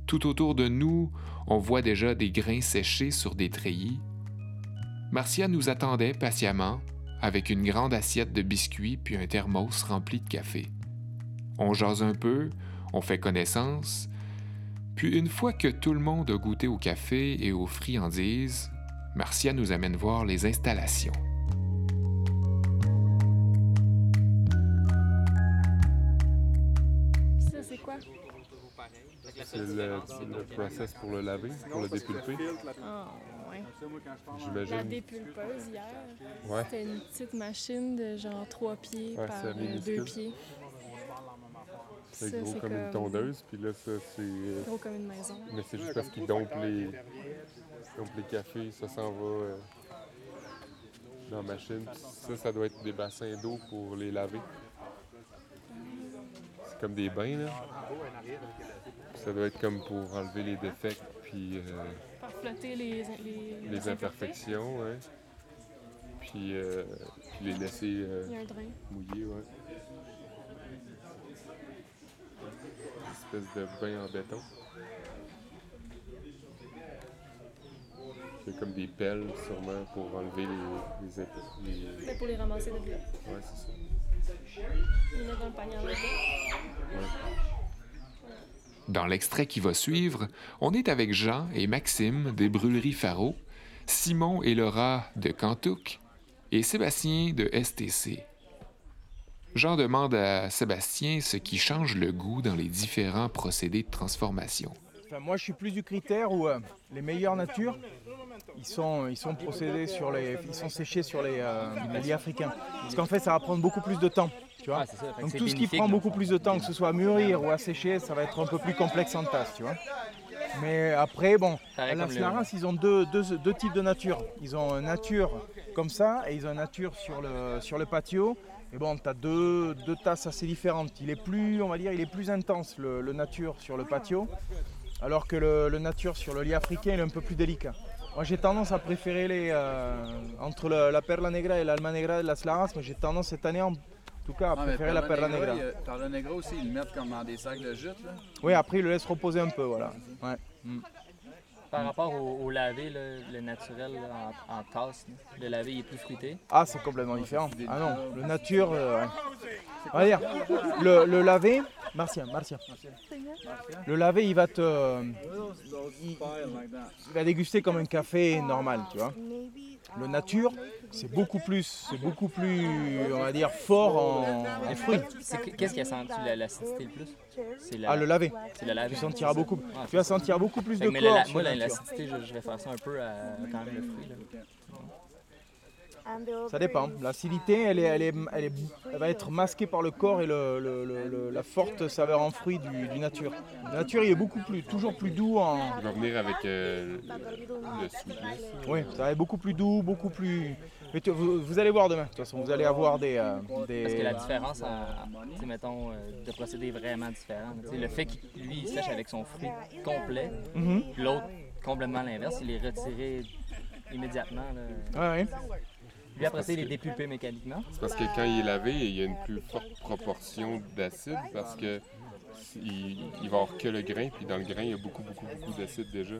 Tout autour de nous, on voit déjà des grains séchés sur des treillis. Marcia nous attendait patiemment, avec une grande assiette de biscuits puis un thermos rempli de café. On jase un peu, on fait connaissance, puis une fois que tout le monde a goûté au café et aux friandises, Marcia nous amène voir les installations. Ça, c'est quoi? C'est le, le process pour le laver, pour le dépulper. Ah, ouais. La dépulpeuse hier, Ouais. c'était une petite machine de genre 3 pieds Ouais, par c'est 2 minuscule. pieds. C'est gros c'est comme une comme- tondeuse, puis là, ça, c'est. euh, Gros comme une maison. Mais c'est juste parce qu'ils dompent les, les cafés, ça s'en va euh, dans la machine. Puis ça, ça doit être des bassins d'eau pour les laver. C'est comme des bains, là. Puis ça doit être comme pour enlever les défects, puis euh, flotter les, les, les imperfections, ouais. Puis, euh, puis les laisser euh, Il y a mouiller, ouais. Une espèce de bain en béton. C'est comme des pelles, sûrement, pour enlever les, les, les- C'est pour les ramasser de là. Ouais, c'est ça. Les mettre dans le panier en levée. Dans l'extrait qui va suivre, on est avec Jean et Maxime des brûleries Faro, Simon et Laura de Cantuc et Sébastien de STC. Jean demande à Sébastien ce qui change le goût dans les différents procédés de transformation. Enfin, moi, je suis plus du critère où euh, les meilleures natures, ils sont, ils sont procédés sur les, ils sont séchés sur les, euh, africains. Parce qu'en fait, ça va prendre beaucoup plus de temps. Tu vois Ah, ça. Donc tout ce qui prend beaucoup plus de temps, que ce soit à mûrir ou à sécher, ça va être un peu plus complexe en tasse, tu vois. Mais après, bon, à la Flarens, ils ont deux, deux- deux types de nature. Ils ont une nature comme ça et ils ont une nature sur le, sur le patio. Et bon, tu as deux, deux tasses assez différentes. Il est plus, on va dire, il est plus intense le, le nature sur le patio, alors que le, le nature sur le lit africain il est un peu plus délicat. Moi j'ai tendance à préférer les euh, entre le- la perla negra et l'alma negra de la Slaras, mais j'ai tendance cette année en tout cas à Ah, préférer la perla Negra, il Perla Negra aussi, ils le mettent comme dans des sacs de jute. Là. Oui, après il le laisse reposer un peu, voilà. Ouais. Mm. Par rapport au, au lavé, le naturel là, en, en tasse, là, le lavé il est plus fruité? Ah, c'est complètement différent. Ah non, le nature. euh, ouais. On va dire, le, le lavé. Martien, Martien. Le lavé, il va te. Il, il va déguster comme un café normal, tu vois. Le nature, c'est beaucoup plus, c'est beaucoup plus, on va dire, fort en, en fruits. Qu'est-ce qui a senti la- l'acidité le plus? La- Ah, le lavé. C'est le lavé. Tu sentiras beaucoup, Ouais, tu vas sentir beaucoup plus de corps la- Moi, la la- l'acidité, je, je vais faire ça un peu à quand même le fruit. Là. Ça dépend. L'acidité, elle, est, elle, est, elle, est- elle va être masquée par le corps et le- le- le- le- la forte saveur en fruits du, du nature. Le nature, il est beaucoup plus, toujours plus doux en. Il va venir avec euh, le sweetness. Oui, ça va être beaucoup plus doux, beaucoup plus. Mais tu- vous, vous allez voir demain. De toute façon, vous allez avoir des. euh, des... Parce que la différence, sais, mettons, euh, de procédés vraiment différents. tu sais, Le fait qu'il lui, il sèche avec son fruit complet, puis l'autre complètement l'inverse, il est retiré immédiatement. Là. Ouais, ouais. Après mécaniquement. C'est parce que quand il est lavé, il y a une plus forte proportion d'acide parce que il va avoir que le grain, puis dans le grain, il y a beaucoup, beaucoup, beaucoup d'acide déjà.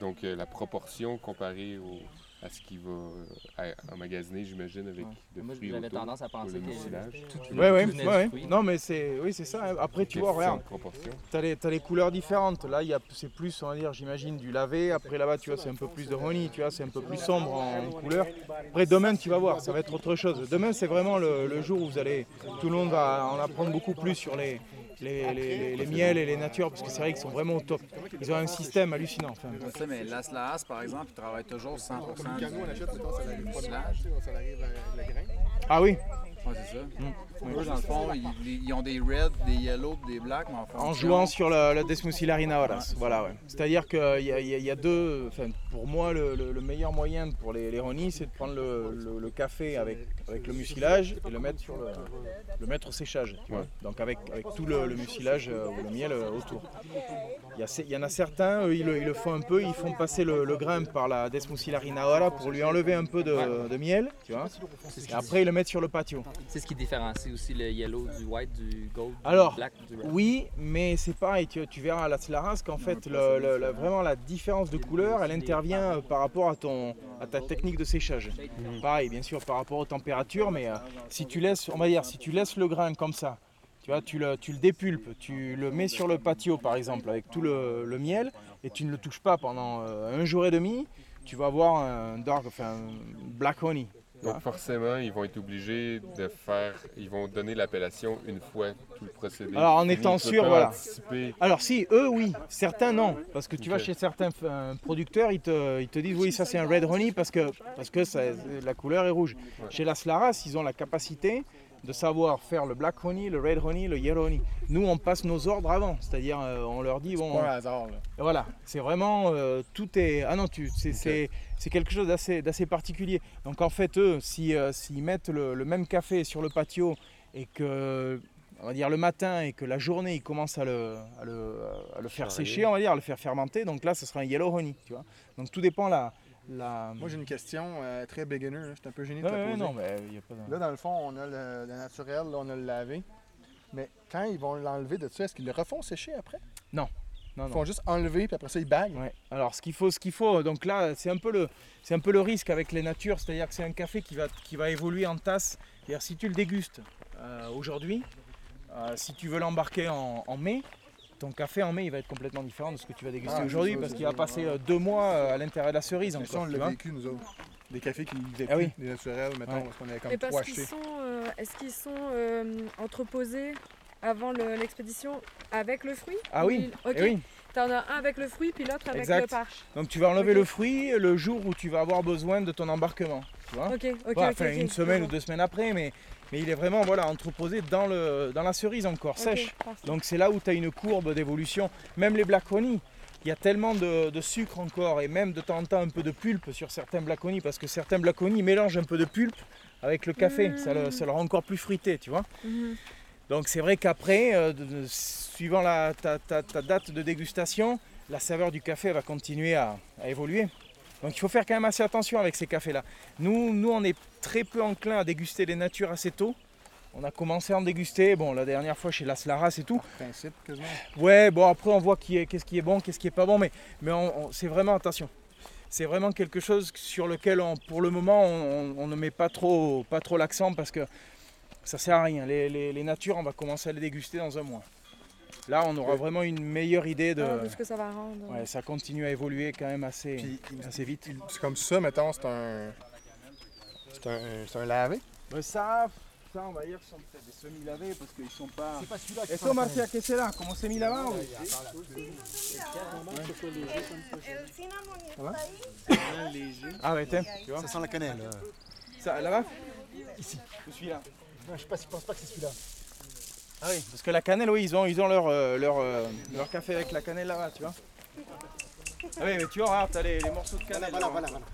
Donc euh, la proportion comparée au, à ce qu'il va euh, à- emmagasiner, j'imagine, avec de Moi, fruits j'avais tendance à penser le que mucilage. tout- Ouais, ouais, tout ouais. fruit. Non, mais c'est, oui, c'est ça. Après, tu vois, regarde, de proportion. t'as les, t'as les couleurs différentes. Là, il y a, c'est plus, on va dire, j'imagine, du lavé. Après, là-bas, tu vois, c'est un peu plus de honey, tu vois, c'est un peu plus sombre en couleur. Après, demain, tu vas voir, ça va être autre chose. Demain, c'est vraiment le, le jour où vous allez, tout le monde va en apprendre beaucoup plus sur les, les, les, les- les miels et les natures, parce que c'est vrai qu'ils sont vraiment au top. Ils ont un système hallucinant. Enfin, Tu sais, mais Las Laas, par exemple, ils travaillent toujours 100% Comme le canot, on du. Ah oui Ouais, c'est ça. Mm. Eux, dans le fond, ils, ils ont des reds, des yellows, des blacks, mais en En jouant sur la, la Desmucillarina Horas. Voilà, ouais. C'est-à-dire qu'il y, y y a deux. Enfin, pour moi, le, le- le meilleur moyen pour les, les ronis, c'est de prendre le, le- le café avec, avec le mucilage et le mettre sur le, le mettre au séchage. tu vois. Donc avec, avec tout le, le mucilage euh, ou le miel euh, autour. Il y, a, il y en a certains, eux, ils, le, ils le font un peu, ils font passer le, le grain par la Desmucillarina Hora pour lui enlever un peu de, de miel, tu vois. Et après, ils le mettent sur le patio. C'est ce qui différencie aussi le yellow du white, du gold, Alors, du black, du red. oui, mais c'est pareil, tu, tu verras à la Slaras qu'en fait, le- le- le- vraiment la différence de couleur, elle intervient euh, par rapport à, ton, à ta technique de séchage. Pareil, bien sûr, par rapport aux températures, mais euh, si tu laisses, on va dire, si tu laisses le grain comme ça, tu vois, tu le, tu le dépulpes, tu le mets sur le patio par exemple avec tout le, le miel et tu ne le touches pas pendant euh, un jour et demi, tu vas avoir un dark, enfin un black honey. Donc forcément, ils vont être obligés de faire, ils vont donner l'appellation une fois tout le procédé. Alors en étant sûr, voilà. anticiper. Alors si, eux oui, certains non. Parce que tu vas chez certains euh, producteurs, ils te, ils te disent oui ça c'est un red honey parce que, parce que ça- la couleur est rouge. Chez la Slaras, ils ont la capacité de savoir faire le black honey, le red honey, le yellow honey. Nous on passe nos ordres avant, c'est-à-dire euh, on leur dit bon... pas un hasard, là? Voilà, c'est vraiment euh, tout est... Ah non, tu, c'est, c'est, c'est quelque chose d'assez, d'assez particulier. Donc en fait eux, si, euh, s'ils mettent le, le même café sur le patio et que on va dire le matin et que la journée ils commencent à le, à le, à le faire sécher, on va dire, à le faire fermenter, donc là ce sera un yellow honey, tu vois. Donc tout dépend la... la... Moi, j'ai une question euh, très beginner. là. Je suis un peu gêné de Ouais, te poser. non, mais y a pas de- Là, dans le fond, on a le, le naturel, là, on a le lavé. Mais quand ils vont l'enlever de ça, est-ce qu'ils le refont sécher après? Non. Non, Ils font juste enlever, puis après ça, ils baguent? Ouais. Alors ce qu'il faut, ce qu'il faut, donc là c'est un peu le, c'est un peu le risque avec les natures, c'est-à-dire que c'est un café qui va, qui va évoluer en tasse. C'est-à-dire si tu le dégustes euh, aujourd'hui, euh, si tu veux l'embarquer en, en mai, ton café en mai il va être complètement différent de ce que tu vas déguster Ah, aujourd'hui parce qu'il va passer euh, deux mois euh, à l'intérieur de la cerise Mais encore. ça, on tu l'a vois. vécu, nous autres. Des cafés qui n'étaient Ah oui. plus, des naturels, mettons, Ouais. parce qu'on avait comme Mais trois parce qu'ils achetés. sont, euh, est-ce qu'ils sont euh, entreposés avant le- l'expédition avec le fruit Ah oui, Ou- Ok. eh oui. T'en as un avec le fruit puis l'autre avec Exact. le parche. Donc tu vas enlever le fruit le jour où tu vas avoir besoin de ton embarquement. Tu vois Ok, ok, Voilà, une semaine ou deux semaines après, mais, mais il est vraiment voilà, entreposé dans, le, dans la cerise encore, sèche. parfait. Donc c'est là où tu as une courbe d'évolution. Même les black honey, il y a tellement de, de sucre encore et même de temps en temps un peu de pulpe sur certains black honey parce que certains black honey mélangent un peu de pulpe avec le café. Ça, le, ça le rend encore plus fruité, tu vois. Mhm. Donc c'est vrai qu'après, euh, suivant la, ta, ta- ta date de dégustation, la saveur du café va continuer à, à évoluer. Donc il faut faire quand même assez attention avec ces cafés-là. Nous, nous, on est très peu enclin à déguster les natures assez tôt. On a commencé à en déguster, bon, la dernière fois chez Las Laras et tout. Principe, quasiment. Ouais, bon, après on voit qu'est-ce qui est bon, qu'est-ce qui est pas bon, mais, mais c'est vraiment attention. C'est vraiment quelque chose sur lequel, on- pour le moment, on, on- on ne met pas trop, pas trop l'accent parce que ça sert à rien. Les, les- les natures, on va commencer à les déguster dans un mois. Là, on aura vraiment une meilleure idée de. Ah, de ce que ça va rendre. Ouais, ça continue à évoluer quand même assez, Puis, assez vite. C'est comme ça, mettons, c'est un. C'est un, c'est un lavé. Ben ça, ça, on va dire que ce sont peut-être des semi-lavés parce qu'ils sont pas. C'est pas celui-là qui Eso, Marcia, cannelle. qu'est-ce que c'est là? Comment c'est mis là-bas ou- Voilà. Ah ouais, t'aimes, tu vois? Ça sent la cannelle. là. Ça, là-bas? Ici, celui-là je sais pas, je pense pas que c'est celui-là. Ah oui, parce que la cannelle, oui, ils ont, ils ont leur, euh, leur, euh, leur café avec la cannelle là-bas, tu vois. Ah oui, mais tu vois, regarde, t'as les, les morceaux de cannelle. Voilà, là. voilà, voilà.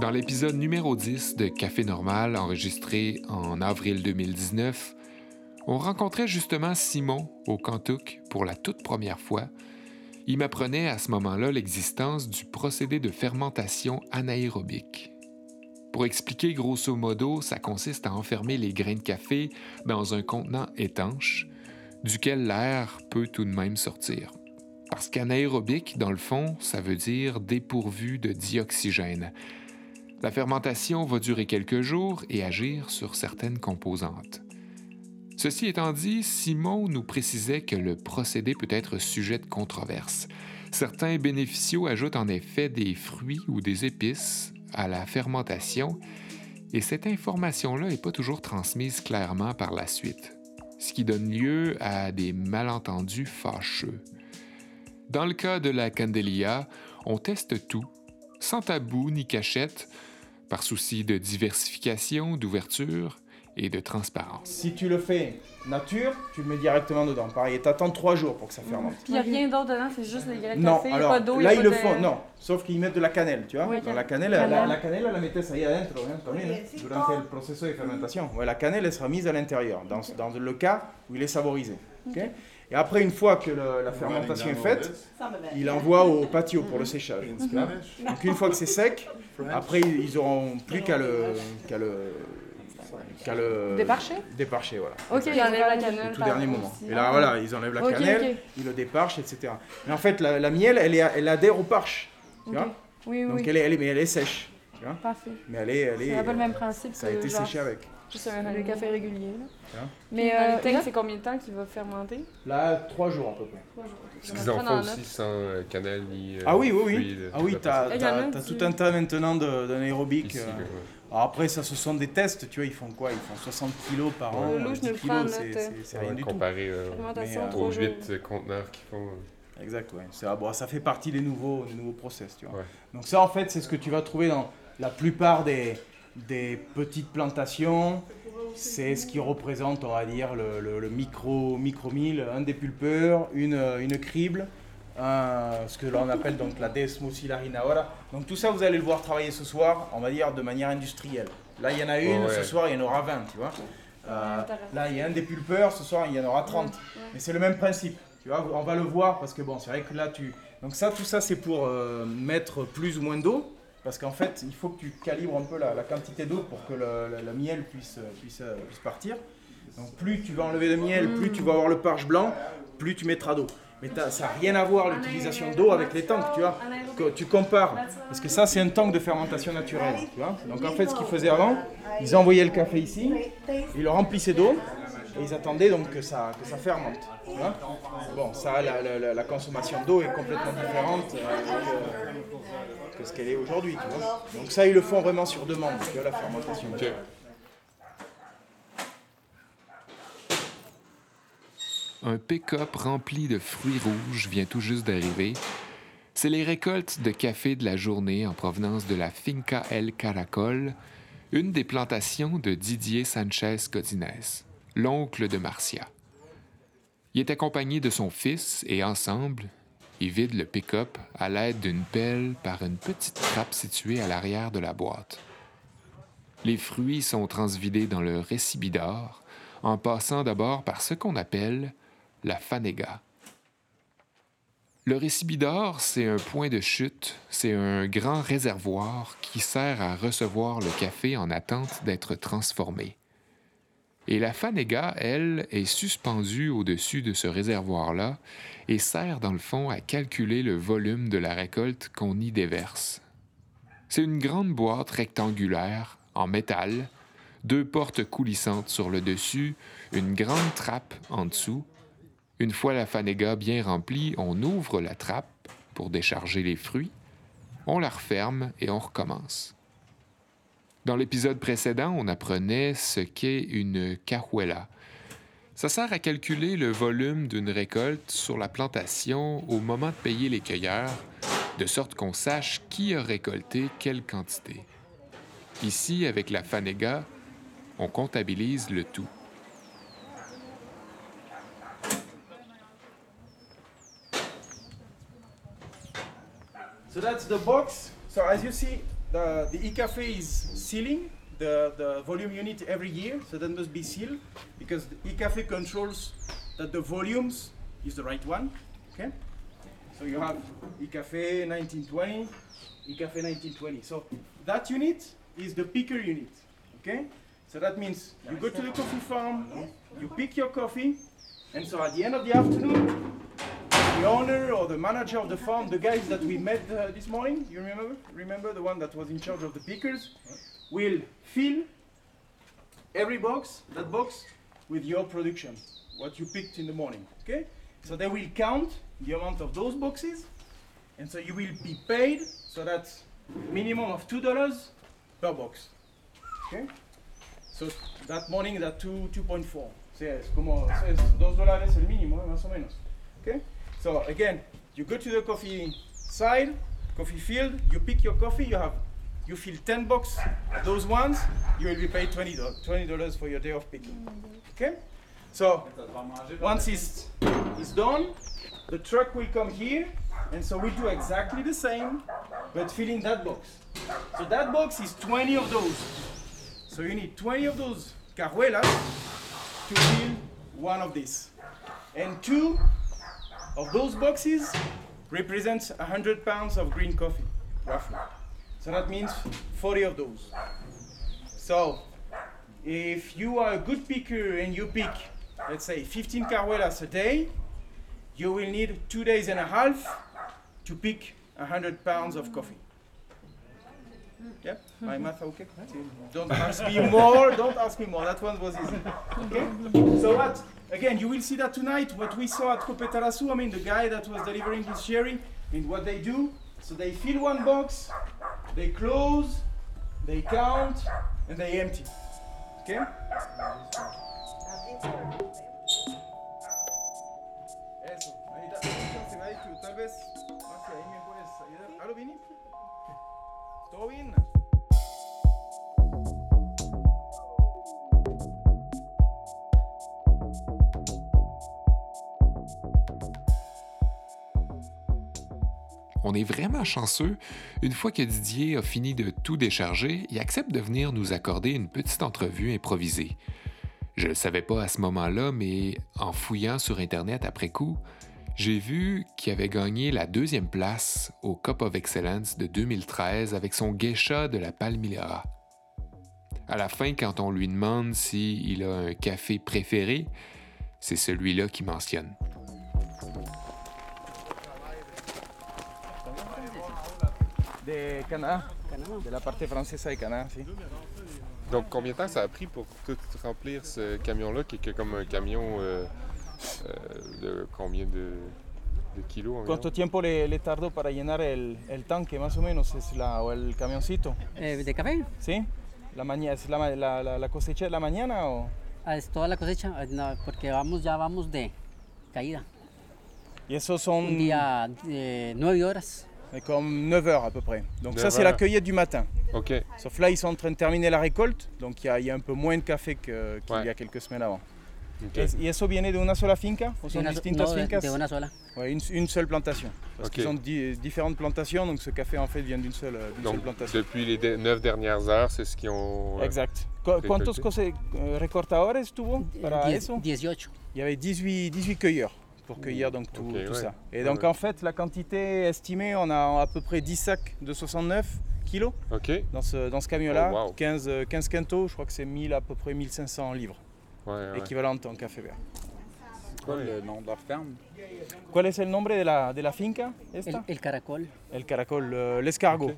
Dans l'épisode numéro 10 de Café Normal, enregistré en avril 2019, on rencontrait justement Simon au Kentuck pour la toute première fois. Il m'apprenait à ce moment-là l'existence du procédé de fermentation anaérobique. Pour expliquer grosso modo, ça consiste à enfermer les grains de café dans un contenant étanche, duquel l'air peut tout de même sortir. Parce qu'anaérobique, dans le fond, ça veut dire dépourvu de dioxygène. La fermentation va durer quelques jours et agir sur certaines composantes. Ceci étant dit, Simon nous précisait que le procédé peut être sujet de controverse. Certains bénéficiaux ajoutent en effet des fruits ou des épices à la fermentation et cette information-là n'est pas toujours transmise clairement par la suite, ce qui donne lieu à des malentendus fâcheux. Dans le cas de la Candelia, on teste tout, sans tabou ni cachette, par souci de diversification, d'ouverture et de transparence. Si tu le fais nature, tu le mets directement dedans. Pareil, t'attends trois jours pour que ça fermente. Puis il n'y a rien d'autre dedans, c'est juste les grains de Non, café, il n'y a alors pas d'eau, là ils le de... font, non, sauf qu'ils mettent de la cannelle, tu vois. Oui, Dans la cannelle. la, Cannelle. la cannelle, la mettes ahí adentro, hein, también, hein, durante el proceso de fermentation. Ouais, la cannelle, elle sera mise à l'intérieur, dans, dans le cas où il est saborisé. ok et après, une fois que le- la fermentation est faite, il envoie au patio pour le séchage. Donc une fois que c'est sec, après ils auront plus qu'à le, qu'à le, le Déparcher Déparcher, voilà. Ok, ils enlèvent la cannelle Au tout dernier moment. Et là, voilà, ils enlèvent la cannelle, ils le déparchent, etc. Mais en fait, la, la miel, elle, est, elle adhère au parche, tu Ok. vois. Oui, Donc oui. elle est, elle est, mais elle est sèche, tu vois. Parfait. Mais elle est, elle est. C'est un peu le même euh, principe Ça a été genre- séché avec. Juste un- le café régulier. Là. Hein. Mais euh, là- c'est combien de temps qu'il va fermenter? Là, trois jours à peu près. Est-ce qu'ils en font aussi sans euh, cannelle ni. euh, Ah oui, oui, oui. fruits Ah oui, t'as tout un tas maintenant de- d'anaérobiques. Alors après, ça, ce sont des tests, tu vois, ils font quoi? Ils font 60 kilos par an, Ouais. Loup, je 10 ne le prends en kilos, c'est rien Ouais, du tout. comparé euh, euh, aux jours. 8 conteneurs qu'ils font. euh. Exact, ouais. C'est- ah, bon, ça fait partie des nouveaux, des nouveaux process, tu vois. Ouais. Donc ça, en fait, c'est ce que tu vas trouver dans la plupart des, des petites plantations. C'est ce qui représente, on va dire, le, le- le micro, micro mille, un dépulpeur, une, une crible, un- ce que l'on appelle donc la desmosilarinahora. Donc tout ça, vous allez le voir travailler ce soir, on va dire, de manière industrielle. Là, il y en a une, ouais. ce soir, il y en aura 20, tu vois. Euh, là, il y a un dépulpeur, ce soir, il y en aura 30. Mais c'est le même principe. Tu vois, on va le voir parce que bon, c'est vrai que là, tu. Donc, ça, tout ça, c'est pour euh, mettre plus ou moins d'eau. Parce qu'en fait, il faut que tu calibres un peu la, la quantité d'eau pour que le, la, la miel puisse, euh, puisse, puisse partir. Donc, plus tu vas enlever de miel, plus tu vas avoir le parche blanc, plus tu mettras d'eau. Mais ça n'a rien à voir l'utilisation d'eau avec les tanks, tu vois. Que tu compares. Parce que ça, c'est un tank de fermentation naturelle, tu vois. Donc, en fait, ce qu'ils faisaient avant, ils envoyaient le café ici, ils le remplissaient d'eau, et ils attendaient donc que ça, que ça fermente. Bon, ça, la, la- consommation d'eau est complètement différente euh, que ce qu'elle est aujourd'hui. tu vois. Donc ça, ils le font vraiment sur demande, tu vois, la fermentation. Un pick-up rempli de fruits rouges vient tout juste d'arriver. C'est les récoltes de café de la journée en provenance de la Finca El Caracol, une des plantations de Didier Sanchez Godinez, l'oncle de Marcia. Il est accompagné de son fils et ensemble, ils vident le pick-up à l'aide d'une pelle par une petite trappe située à l'arrière de la boîte. Les fruits sont transvidés dans le récibidor en passant d'abord par ce qu'on appelle la fanega. Le récibidor, c'est un point de chute, c'est un grand réservoir qui sert à recevoir le café en attente d'être transformé. Et la fanega, elle, est suspendue au-dessus de ce réservoir-là et sert dans le fond à calculer le volume de la récolte qu'on y déverse. C'est une grande boîte rectangulaire en métal, deux portes coulissantes sur le dessus, une grande trappe en dessous. Une fois la fanega bien remplie, on ouvre la trappe pour décharger les fruits, on la referme et on recommence. Dans l'épisode précédent, on apprenait ce qu'est une cahuela. Ça sert à calculer le volume d'une récolte sur la plantation au moment de payer les cueilleurs, de sorte qu'on sache qui a récolté quelle quantité. Ici, avec la fanega, on comptabilise le tout. So that's the box. So as you see, the, the e-cafe is sealing the, the volume unit every year, so that must be sealed because the e-cafe controls that the volumes is the right one. Okay? So you have e-cafe 1920, e-cafe 1920. So that unit is the picker unit. Okay? So that means you go to the coffee farm, you pick your coffee, and so at the end of the afternoon, the owner or the manager of the farm, the guys that we met uh, this morning, you remember? Remember the one that was in charge of the pickers? Will fill every box, that box, with your production, what you picked in the morning. Okay? So they will count the amount of those boxes, and so you will be paid. So that's minimum of two dollars per box. Okay? So that morning that two two point four. Sí, es como dos dólares el mínimo, eh, más o menos. Okay? So again, you go to the coffee side, coffee field, you pick your coffee, you have you fill 10 bucks, those ones, you will be paid $20, $20 for your day of picking. Okay? So once it's, it's done, the truck will come here, and so we do exactly the same, but fill in that box. So that box is 20 of those. So you need 20 of those cajuelas to fill one of these. And two of those boxes represents 100 pounds of green coffee, roughly. So that means 40 of those. So if you are a good picker and you pick, let's say, 15 caruelas a day, you will need two days and a half to pick 100 pounds of coffee. Yeah, my math okay? Don't ask me more, don't ask me more, that one was easy. Okay? So what? Again, you will see that tonight, what we saw at Copetarasu, I mean, the guy that was delivering his sherry, I mean, what they do, so they fill one box, they close, they count, and they empty. Okay? Eso, ahí da- se me ha dicho, tal vez, Marcia, ahí me puedes ayudar. ¿Aló, Vini? ¿Todo bien? On est vraiment chanceux. Une fois que Didier a fini de tout décharger, il accepte de venir nous accorder une petite entrevue improvisée. Je ne le savais pas à ce moment-là, mais en fouillant sur Internet après coup, j'ai vu qu'il avait gagné la deuxième place au Cup of Excellence de 2013 avec son geisha de la Palmyra. À la fin, quand on lui demande s'il a un café préféré, c'est celui-là qui mentionne. De Canadá, de la parte francesa de Canadá, sí. Donc, combien de temps ça a pris pour tout remplir ce camion-là, qui est comme un camion euh, euh, de combien de, de kilos environ? ¿Cuánto tiempo le, le tardó para llenar el, el tanque, más o menos, es la, o el camioncito? Eh, ¿De café? ¿Sí? La mañana, ¿Es la, cosecha de la mañana o...? Ah, es toda la cosecha, eh, no, porque vamos ya vamos de caída. Y esos son... Un día de 9 horas. Mais comme 9 heures à peu près. Donc 9 ça c'est la cueillette du matin. OK. Sauf là ils sont en train de terminer la récolte, donc il y, a- il y a un peu moins de café qu'il Ouais. y a quelques semaines avant. Ok. Es- ¿Y eso viene de una sola finca? O De son una distintas no, de- fincas? de una sola. Ouais, une, une seule plantation. Parce Ok. qu'ils ont di- différentes plantations, donc ce café en fait vient d'une seule, euh, plantation. depuis les de- neuf dernières heures, c'est ce qu'ils ont. euh, Exact. Cu- ¿Cuántos eh, recortadores tuvo para Diez- eso? 18. Il y avait 18, 18 cueilleurs pour cueillir donc tout, Ok, tout ouais. ça. Et donc ouais. en fait la quantité estimée, on a à peu près 10 sacs de 69 kilos OK. dans ce, dans ce camion-là. Oh, wow. 15, euh, 15 quintos, je crois que c'est 1000 à peu près 1500 livres. Ouais, ouais. Équivalent en café vert. C'est quoi le nom de leur ferme? ¿Cuál es el nombre de la, de la finca esta? El, el caracol. El caracol, euh, l'escargot.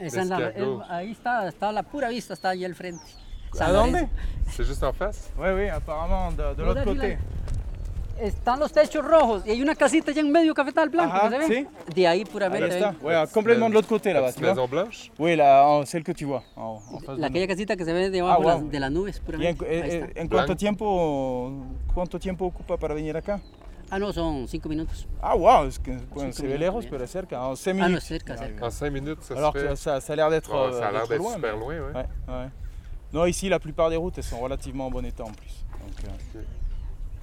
Esa es la- Escargot. el- ahí está, está a la pura vista, está ahí al frente. ¿A San dónde? C'est juste en face? Oui, oui, apparemment de, de l'autre côté. Están los techos rojos y hay una casita allá en medio cafetal blanco, Ajá, ¿se ve? De ahí puramente. Ahí está. Ouais, complètement de l'autre côté là-bas. tu vois. blanche? Oui, là, en- celle que tu vois. en- en face La, de aquella casita que se ve Ah, debajo de, wow. las, de las nubes, ¿Y en, puramente. eh, eh, en cuánto tiempo, cuánto tiempo ocupa para venir acá? Ah, no, son cinco minutos. Ah, wow, es que, bueno, se ve minutos, lejos, bien. pero es cerca, en 5 Ah, minutes. no, cerca, cerca. En 5 minutes, ça Alors se fait. que ça, ça a l'air d'être Ouais, ça a euh, l'air d'être super loin, ouais. ouais, ouais. Non, ici, la plupart des routes, elles sont relativement en bon état en plus. Donc, euh,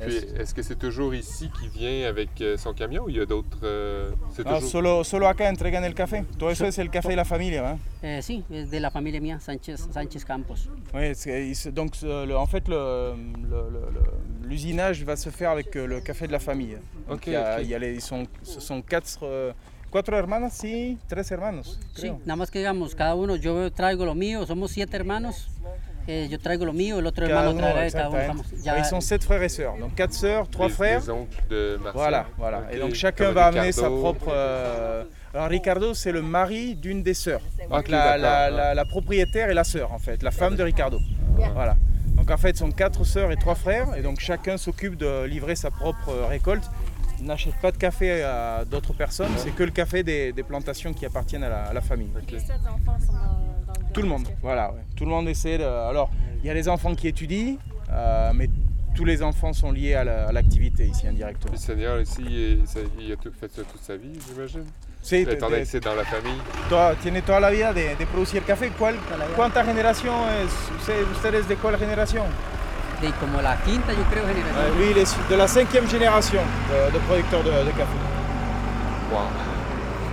Puis, est-ce que c'est toujours ici qu'il vient avec euh, son camion ou il y a d'autres. euh, c'est Ah, toujours. solo, solo acá entregan el café. Todo eso es el café de la familia, ¿verdad? Eh, sí, es de la familia mía, Sánchez, Sánchez Campos. Oui, donc euh, le- en fait, le- le- le- le- l'usinage va se faire avec euh, le café de la famille. Donc, Ok, il y a- ok. il y a les- ils sont, ce sont quatre, euh, cuatro hermanas, sí, tres hermanos. Sí, creo. nada más que digamos, cada uno, yo traigo lo mío, somos siete hermanos. Yo traigo lo mío, el otro Cada hermano uno, traerá y cada uno exactement. estamos. Ils sont sept frères et sœurs, donc quatre sœurs, trois Les- frères. les oncles de Marcel. Voilà, voilà. Et donc chacun comme va amener sa Ricardo. propre. euh, Alors Ricardo, c'est le mari d'une des sœurs. Donc Ok, la, la- la- la propriétaire est la sœur en fait, la femme de Ricardo. Voilà. Donc en fait, ce sont quatre sœurs et trois frères, et donc chacun s'occupe de livrer sa propre euh, récolte. Ils n'achètent pas de café à d'autres personnes, c'est que le café des, des plantations qui appartiennent à la, à la famille. Les sept enfants sont dans, dans le Tout le monde, voilà. ouais. Tout le monde essaie de. Alors, il y a les enfants qui étudient, euh, mais tous les enfants sont liés à la- à l'activité ici indirectement. Le Seigneur ici, il, a tout, fait ça toute sa vie, j'imagine. Sí, te- te- c'est dans la famille. Toda- tiene toda la vida de, de producir café. ¿Cuál, ¿Cuánta generación es? usted- ¿Ustedes de cuál generación? De como la quinta, yo creo, generación. Euh, lui, il est de la cinquième génération de, de producteurs de, de café.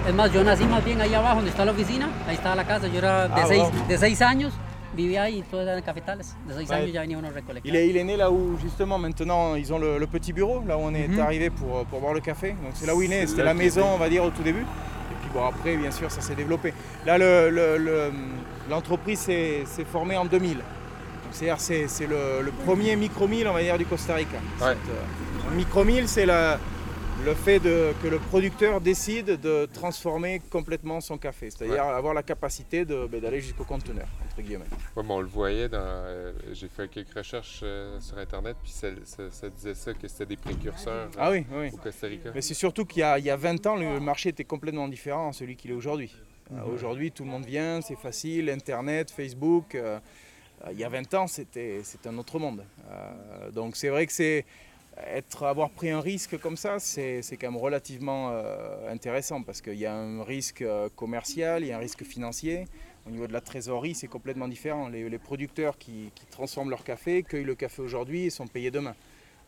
Es más, yo nací más bien ahí abajo, donde está la oficina, ahí estaba la casa. Yo era de, Ah, seis, wow. de seis años, vivía ahí, todos eran cafetales. De seis Ouais. años ya venía uno a recolectar. Il est, il est né là où justement maintenant ils ont le, le petit bureau, là où on est Mhm. arrivé pour, pour boire le café. Donc c'est là où il est né, c'était la maison on va dire au tout début. Et puis bon après bien sûr ça s'est développé. Là le- le- le- l'entreprise s'est formée en 2000. Donc, C'est-à-dire c'est c'est le, le premier micro-mille on va dire du Costa Rica. Ouais. Cette, euh, micro-mille c'est la- le fait de, que le producteur décide de transformer complètement son café, c'est-à-dire Ouais. avoir la capacité ben, d'aller jusqu'au conteneur entre guillemets. Ouais, on le voyait dans. euh, J'ai fait quelques recherches euh, sur Internet, puis ça, ça- ça disait ça, que c'était des précurseurs Ah euh, oui, oui. au Costa Rica. Mais c'est surtout qu'il y, a- il y a 20 ans, le marché était complètement différent à celui qu'il est aujourd'hui. Euh, Mhm. Aujourd'hui, tout le monde vient, c'est facile, Internet, Facebook. euh, euh, il y a 20 ans, c'était un autre monde. Euh, donc c'est vrai que c'est être avoir pris un risque comme ça, c'est quand même relativement euh, intéressant parce qu'il y a un risque euh, commercial, il y a un risque financier. Au niveau de la trésorerie, c'est complètement différent. Les, les producteurs qui, qui transforment leur café cueillent le café aujourd'hui et sont payés demain.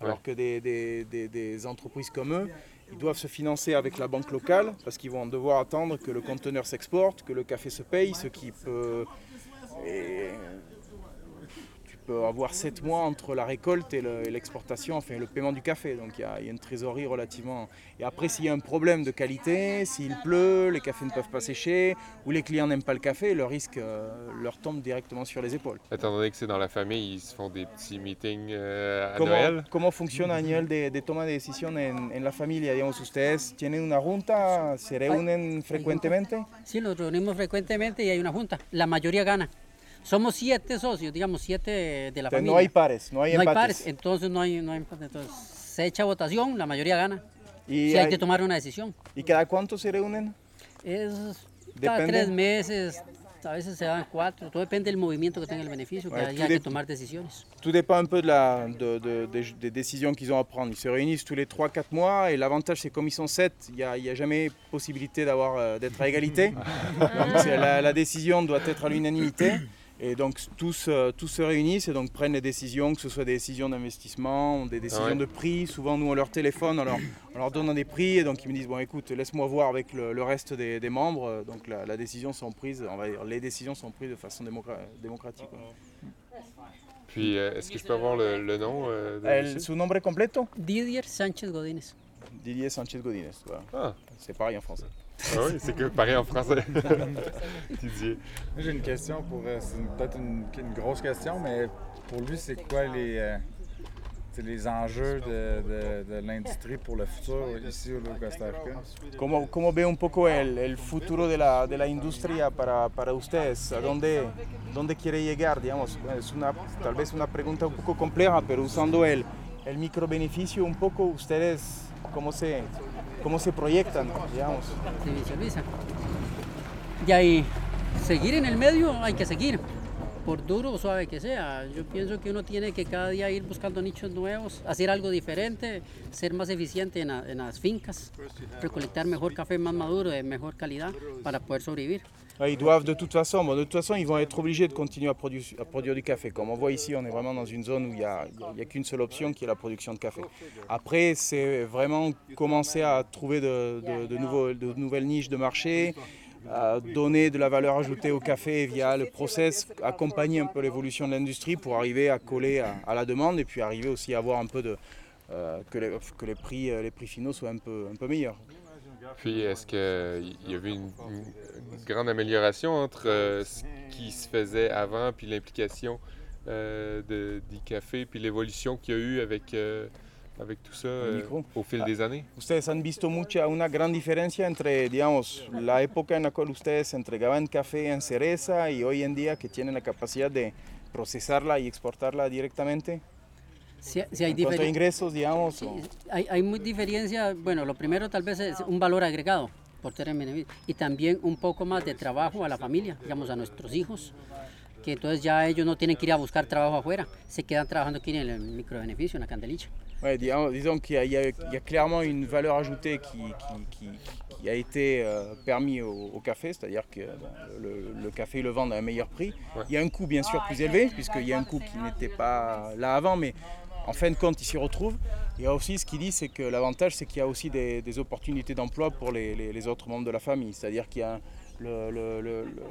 Alors Ouais. que des, des- des- des entreprises comme eux, ils doivent se financer avec la banque locale parce qu'ils vont devoir attendre que le conteneur s'exporte, que le café se paye, ce qui peut... et avoir 7 mois entre la récolte et le- et l'exportation, enfin le paiement du café. Donc il y, a il y a une trésorerie relativement... Et après, s'il y a un problème de qualité, s'il pleut, les cafés ne peuvent pas sécher, ou les clients n'aiment pas le café, le risque euh, leur tombe directement sur les épaules. Étant donné que c'est dans la famille, ils se font des petits meetings euh, à ¿Cómo, Noël. ¿Cómo funciona a nivel de, de toma de decisión en, en la familia? Digamos, ¿Ustedes tienen una junta? ¿Se reúnen frecuentemente? Sí, nos reunimos frecuentemente y hay una junta. La mayoría gana. Somos siete socios, digamos, siete de la Entonces, familia. no hay pares, no hay empates. pares, entonces no hay, no hay empates. Entonces se echa votación, la mayoría gana. Y Si hay hay- que tomar una decisión. ¿Y cada cuánto se reúnen? Es cada Depende. tres meses, a veces se dan cuatro, todo depende del movimiento que tenga el beneficio, que Ouais, haya tout que dép- tomar decisiones. Tout dépend un peu de la, de- de- des- des décisions qu'ils ont à prendre. Ils se réunissent tous les 3-4 mois et l'avantage c'est comme ils sont 7, il n'y a, il y a jamais possibilité d'avoir, euh, d'être à égalité. [laughs] donc c'est la, la décision doit être à l'unanimité. Et donc tous, euh, tous se réunissent et donc prennent les décisions, que ce soit des décisions d'investissement, des décisions ouais. de prix. Souvent nous on leur téléphone, on leur, on leur donne des prix et donc ils me disent bon écoute laisse-moi voir avec le, le reste des, des membres. Donc la, la décision sont prises, on va dire, les décisions sont prises de façon démocra- démocratique. Puis, euh, est-ce que je peux avoir le, le nom euh, de su nombre completo Didier Sánchez Godínez. Didier Sanchez Godínez. Voilà. Ah. C'est pareil en français. Ah oui, c'est que pareil en français. [laughs] Didier. Moi, j'ai une question pour. euh, c'est peut-être une, une grosse question, mais pour lui, c'est quoi les, euh, les enjeux de, de- de l'industrie pour le futur ici au Costa Rica? ¿Cómo, cómo ve un poco el, el futuro de la, de la industria para, para ustedes? ¿A dónde, dónde quiere llegar? Digamos, es una, tal vez una pregunta un poco compleja, pero usando el, el microbeneficio un poco, ¿ustedes cómo se, cómo se proyectan? Digamos? Sí. Y ahí, seguir en el medio hay que seguir, por duro o suave que sea. Yo pienso que uno tiene que cada día ir buscando nichos nuevos, hacer algo diferente, ser más eficiente en, la- en las fincas, recolectar mejor café más maduro, de mejor calidad, para poder sobrevivir. Ils doivent de toute façon, bon, de toute façon, ils vont être obligés de continuer à, à produire du café. Comme on voit ici, on est vraiment dans une zone où il n'y a, a qu'une seule option qui est la production de café. Après, c'est vraiment commencer à trouver de, de- de nouveaux- de nouvelles niches de marché, donner de la valeur ajoutée au café via le process, accompagner un peu l'évolution de l'industrie pour arriver à coller à, la demande et puis arriver aussi à avoir un peu de. euh, que, les, prix, euh, les prix finaux soient un peu, un peu meilleurs. Puis, est-ce qu'il y avait une, une grande amélioration entre euh, ce qui se faisait avant puis l'implication de, du café, puis l'évolution qu'il y a eu avec, avec tout ça euh, micro. au fil des années? Ustedes han visto mucha, una gran diferencia entre, digamos, la época en la cual ustedes entregaban café en cereza y hoy en día que tienen la capacidad de procesarla y exportarla directamente. Si, si hay en cuanto a ingresos, digamos. o- Hay, hay muy diferencia, bueno, lo primero tal vez es un valor agregado por tener beneficio y también un poco más de trabajo a la familia, digamos a nuestros hijos, que entonces ya ellos no tienen que ir a buscar trabajo afuera, se quedan trabajando aquí en el microbeneficio, en la candelilla. Ouais, disons, disons qu'il y, a- il y a- il y a clairement une valeur ajoutée qui, qui- qui- qui a été euh, permis au, au café, c'est-à-dire que bon, le, le café ils le vendent à un meilleur prix. Il y a un coût bien sûr plus élevé, puisqu'il y a un coût qui n'était pas là avant, mais en fin de compte, ils s'y retrouvent. Et aussi, ce qu'il dit, c'est que l'avantage, c'est qu'il y a aussi des, des opportunités d'emploi pour les, les- les autres membres de la famille. C'est-à-dire qu'il y a le- le- le- le-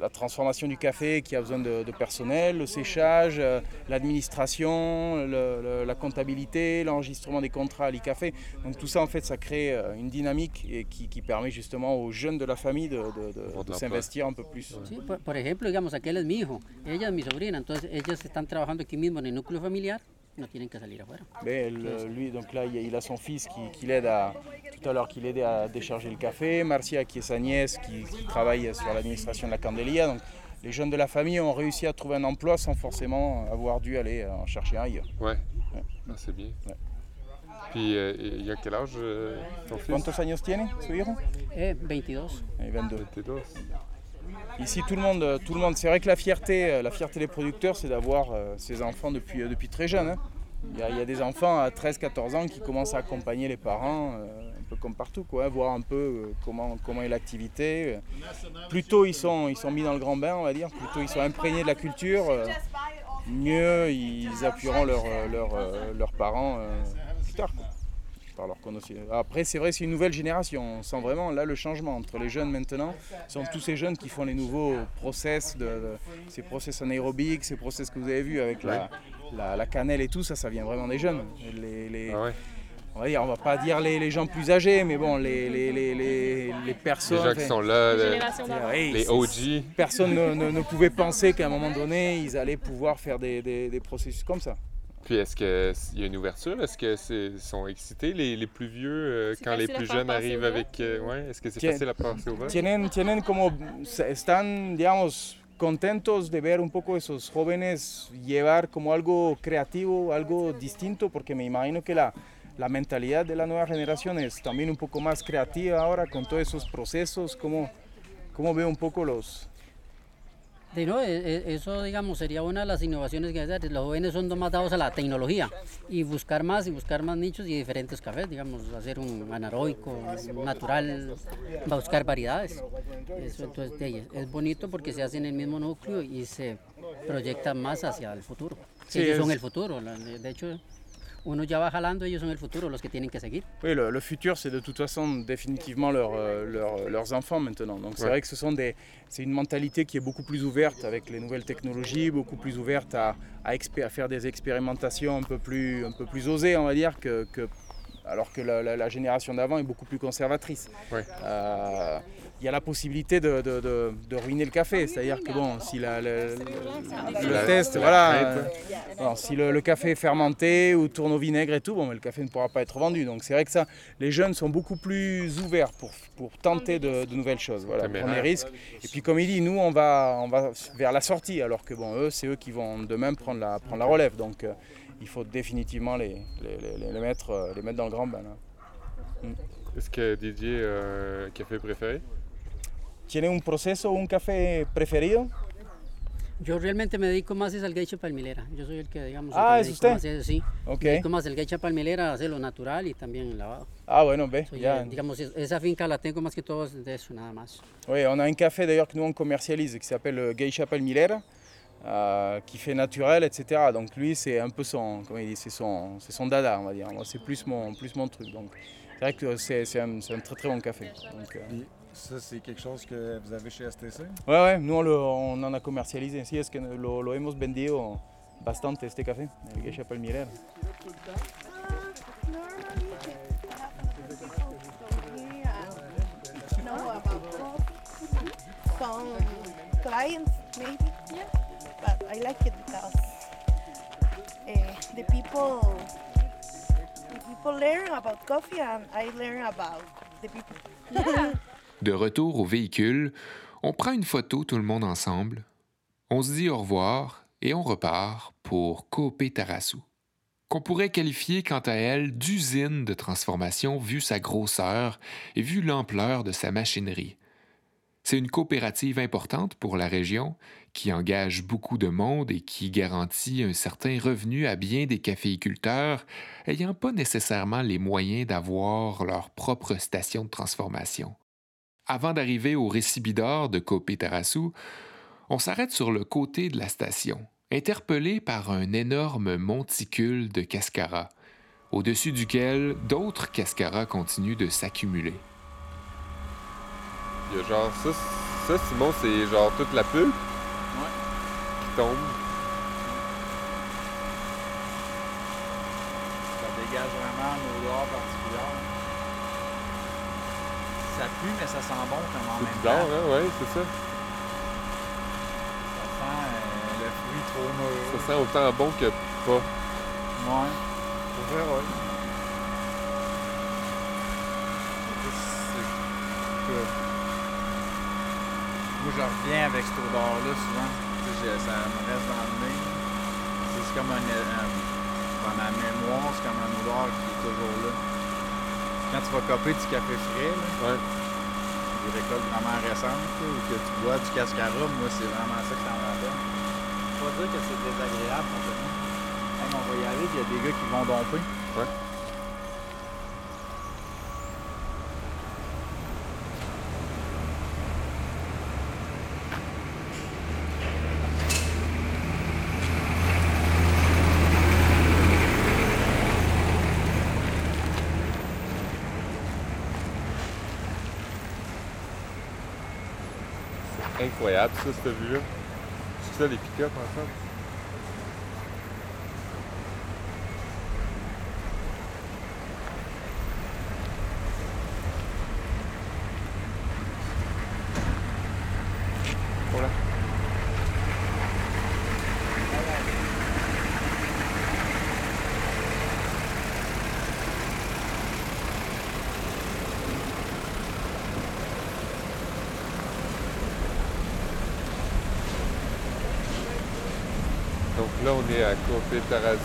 la transformation du café qui a besoin de, de personnel, le séchage, euh, l'administration, le- le- la comptabilité, l'enregistrement des contrats à l'e-café. Donc tout ça, en fait, ça crée euh, une dynamique et qui, qui permet justement aux jeunes de la famille de, de- de- de s'investir un peu plus. Sí, por, por ejemplo, digamos, aquel es mi hijo, ella es mi sobrina, entonces ellas están trabajando aquí mismo en el núcleo familiar, no tienen que salir afuera. Mais elle, lui, donc là, il a- il a son fils qui, qui l'aide à, tout à l'heure, qui l'aidait à décharger le café. Marcia, qui est sa nièce, qui, qui travaille sur l'administration de la Candelia. Donc, les jeunes de la famille ont réussi à trouver un emploi sans forcément avoir dû aller en chercher un ailleurs. Ouais. Ah, c'est bien. Puis, euh, il y a quel âge euh, ton fils? ¿Cuántos años tiene su hijo? Eh, 22. Eh, 22. 22. Ici, tout le monde, euh, tout le monde. C'est vrai que la fierté, euh, la fierté des producteurs, c'est d'avoir euh, ces enfants depuis, depuis très jeune. hein. Il y, a, des enfants à 13-14 ans qui commencent à accompagner les parents, un peu comme partout, hein, voir un peu comment, comment est l'activité. Plus tôt ils sont, ils sont mis dans le grand bain, on va dire, plus tôt ils sont imprégnés de la culture, mieux ils appuieront leurs leur, leurs parents plus tard. Par leur connaissance. Après, c'est vrai, c'est une nouvelle génération. On sent vraiment là le changement entre les jeunes maintenant. Ce sont tous ces jeunes qui font les nouveaux process, de, de- ces process anaérobiques, ces process que vous avez vus avec la, la- la cannelle et tout, ça, ça vient vraiment des jeunes. Les, les- on va dire, on va pas dire les, les gens plus âgés, mais bon, les, les, les, les, les personnes. Les gens qui sont là, Les OG. Personne ne, ne- ne pouvait penser qu'à un moment donné, ils allaient pouvoir faire des, des- des processus comme ça. Puis, est-ce qu'il y a une ouverture? Est-ce qu'ils sont excités, les, les plus vieux, euh, quand les plus jeunes arrivent avec... euh, ouais, est-ce que c'est Tien- facile à passer au vent? Tienen, tienen como, se- están, digamos, contentos de ver un poco esos jóvenes llevar como algo creativo, algo distinto, porque me imagino que la, la mentalidad de la nueva generación es también un poco más creativa ahora con todos esos procesos, como, como veo un poco los... De no, e- e- eso digamos sería una de las innovaciones que hay que hacer. Los jóvenes son más dados a la tecnología y buscar más y buscar más nichos y diferentes cafés, digamos, hacer un anaeróbico, un natural, buscar variedades. Eso entonces de es- bonito porque se hace en el mismo núcleo y se proyecta más hacia el futuro. Sí, ellos son el futuro, de hecho uno ya va jalando, ellos son el futuro, los que tienen que seguir. Oui, le, le futur, c'est de toute façon définitivement leur, euh, leur- leurs enfants maintenant. Donc c'est Ouais. vrai que ce sont des, c'est une mentalité qui est beaucoup plus ouverte avec les nouvelles technologies, beaucoup plus ouverte à, à, expé- à faire des expérimentations un peu plus, un peu plus osées, on va dire, que, que- alors que la, la- la génération d'avant est beaucoup plus conservatrice. Ouais. Euh, il y a la possibilité de, de- de- de ruiner le café, c'est-à-dire que bon, si la- le, le- le La- test, voilà, euh, bon, si le, le café est fermenté ou tourne au vinaigre et tout, bon, mais le café ne pourra pas être vendu. Donc c'est vrai que ça, les jeunes sont beaucoup plus ouverts pour, pour tenter de, de nouvelles choses, voilà, prendre des risques. Et puis comme il dit, nous on va, on va vers la sortie, alors que bon, eux, c'est eux qui vont demain prendre la, prendre la relève. Donc euh, il faut définitivement les, les, les- les mettre, euh, les mettre dans le grand bain. Mm. Est-ce que Didier a café préféré? ¿Tiene un proceso, un café preferido? Yo realmente me dedico más es al geisha palmilera. Yo soy el que, digamos, el Ah, que ¿es me dedico usted? más a- sí. Ok. Me dedico más el geisha palmilera, a hacerlo natural y también el lavado. Ah bueno, ve, Soy, ya. eh, digamos, es- esa finca la tengo más que todo de eso, nada más. Oui, on a un café d'ailleurs que nous on commercialise qui s'appelle euh, Geisha Palmilera, euh, qui fait naturel, etc. Donc lui c'est un peu son, comment il dit, c'est son, c'est son dada, on va dire. Moi c'est plus mon, plus mon truc. Donc c'est vrai que c'est, c'est un, c'est un très très bon café. Donc, euh, Ça, c'est quelque chose que vous avez chez STC? ouais, ouais, nous on, le- on en a commercialisé. Sí, es que lo, lo hemos vendido bastante este café, el Geisha about some clients maybe. Yeah. but I like it because uh, the people the people learn about coffee and I learn about the people. De retour au véhicule, on prend une photo tout le monde ensemble, on se dit au revoir et on repart pour Tarassou, qu'on pourrait qualifier quant à elle d'usine de transformation vu sa grosseur et vu l'ampleur de sa machinerie. C'est une coopérative importante pour la région qui engage beaucoup de monde et qui garantit un certain revenu à bien des caféiculteurs ayant pas nécessairement les moyens d'avoir leur propre station de transformation. Avant d'arriver au récibidor de Copé Tarassou, on s'arrête sur le côté de la station, interpellé par un énorme monticule de cascara, au-dessus duquel d'autres cascaras continuent de s'accumuler. Il y a genre ça, ça Simon, c'est genre toute la pulpe qui tombe. Ça dégage vraiment une odeur particulière. Ça pue, mais ça sent bon comme en C'est même bizarre, temps. hein? Ouais, c'est ça. Ça sent euh, le fruit trop mûr. Ça sent autant bon que pas. Ouais. Pour vrai, ouais. C'est que- Moi, je reviens avec cette odeur-là souvent. Tu sais, j'ai- ça me reste dans le nez. C'est comme un, un- Dans ma mémoire, c'est comme une odeur qui est toujours là. Quand tu vas coper du café frais, là, des récoltes vraiment récentes, là, ou que tu bois du cascara, moi, c'est vraiment ça que ça me rappelle. Faut pas dire que c'est désagréable complètement. Hey, on va y aller, puis il y a des gars qui vont domper. Ouais. Incroyable ça, cette vue-là. C'est ça les pick-up ensemble? Voilà. Donc là, on est à Copé Tarazu.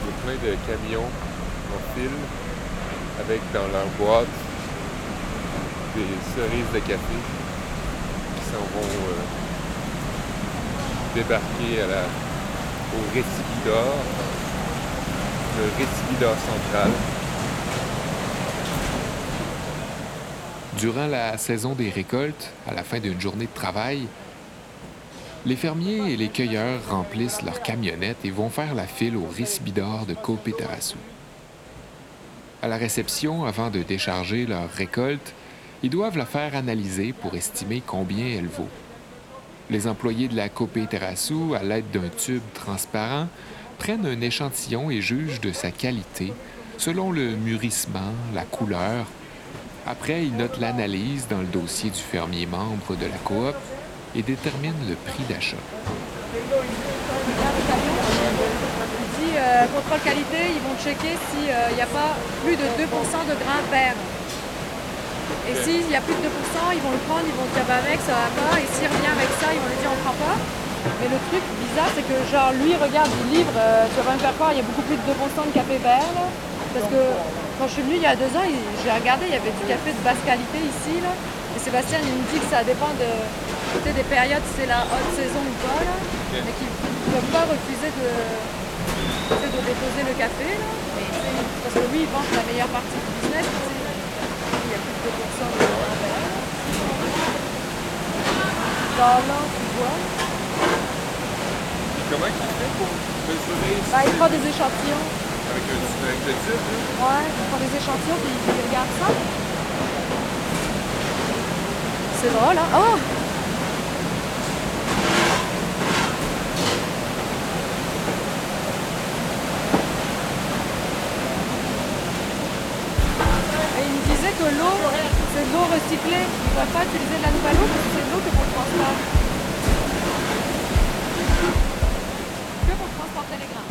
Il y a plein de camions en file avec dans leur boîte des cerises de café qui s'en vont euh, débarquer au Récibidor, le Récibidor central. Durant la saison des récoltes, à la fin d'une journée de travail, les fermiers et les cueilleurs remplissent leurs camionnettes et vont faire la file au récibidor de Copé Tarassou. À la réception, avant de décharger leur récolte, ils doivent la faire analyser pour estimer combien elle vaut. Les employés de la Copé Tarassou, à l'aide d'un tube transparent, prennent un échantillon et jugent de sa qualité selon le mûrissement, la couleur. Après, ils notent l'analyse dans le dossier du fermier membre de la coop et déterminent le prix d'achat. Il dit euh, contrôle qualité, ils vont checker s'il n'y a pas plus de 2% de grains verts. Et s'il y a plus de 2% ils vont le prendre, ils vont dire bah mec ça va pas. Et s'il revient avec ça, ils vont lui dire on prend pas. Mais le truc bizarre c'est que genre lui regarde il livre, euh, tu vas pas me faire croire, il y a beaucoup plus de 2% de café vert là. Parce que quand je suis venue il y a deux ans, il- j'ai regardé, il y avait du café de basse qualité ici là. Et Sébastien il me dit que ça dépend de, des périodes, c'est la haute saison ou pas là. Mais qu'ils ne peuvent pas refuser de, de déposer le café là. Parce que lui il vend la meilleure partie du business. Il y a plus de 2% de verts. Dans là, tu vois. Comment il fait pour mesurer Bah, il prend des échantillons. avec, un, avec le là? Ouais, il prend des échantillons puis il regarde ça. C'est drôle, hein? Oh! Et il me disait que l'eau, c'est de l'eau recyclée. Ils ne peuvent pas utiliser de la nouvelle eau parce que c'est de l'eau que pour le transport. transporter les grains.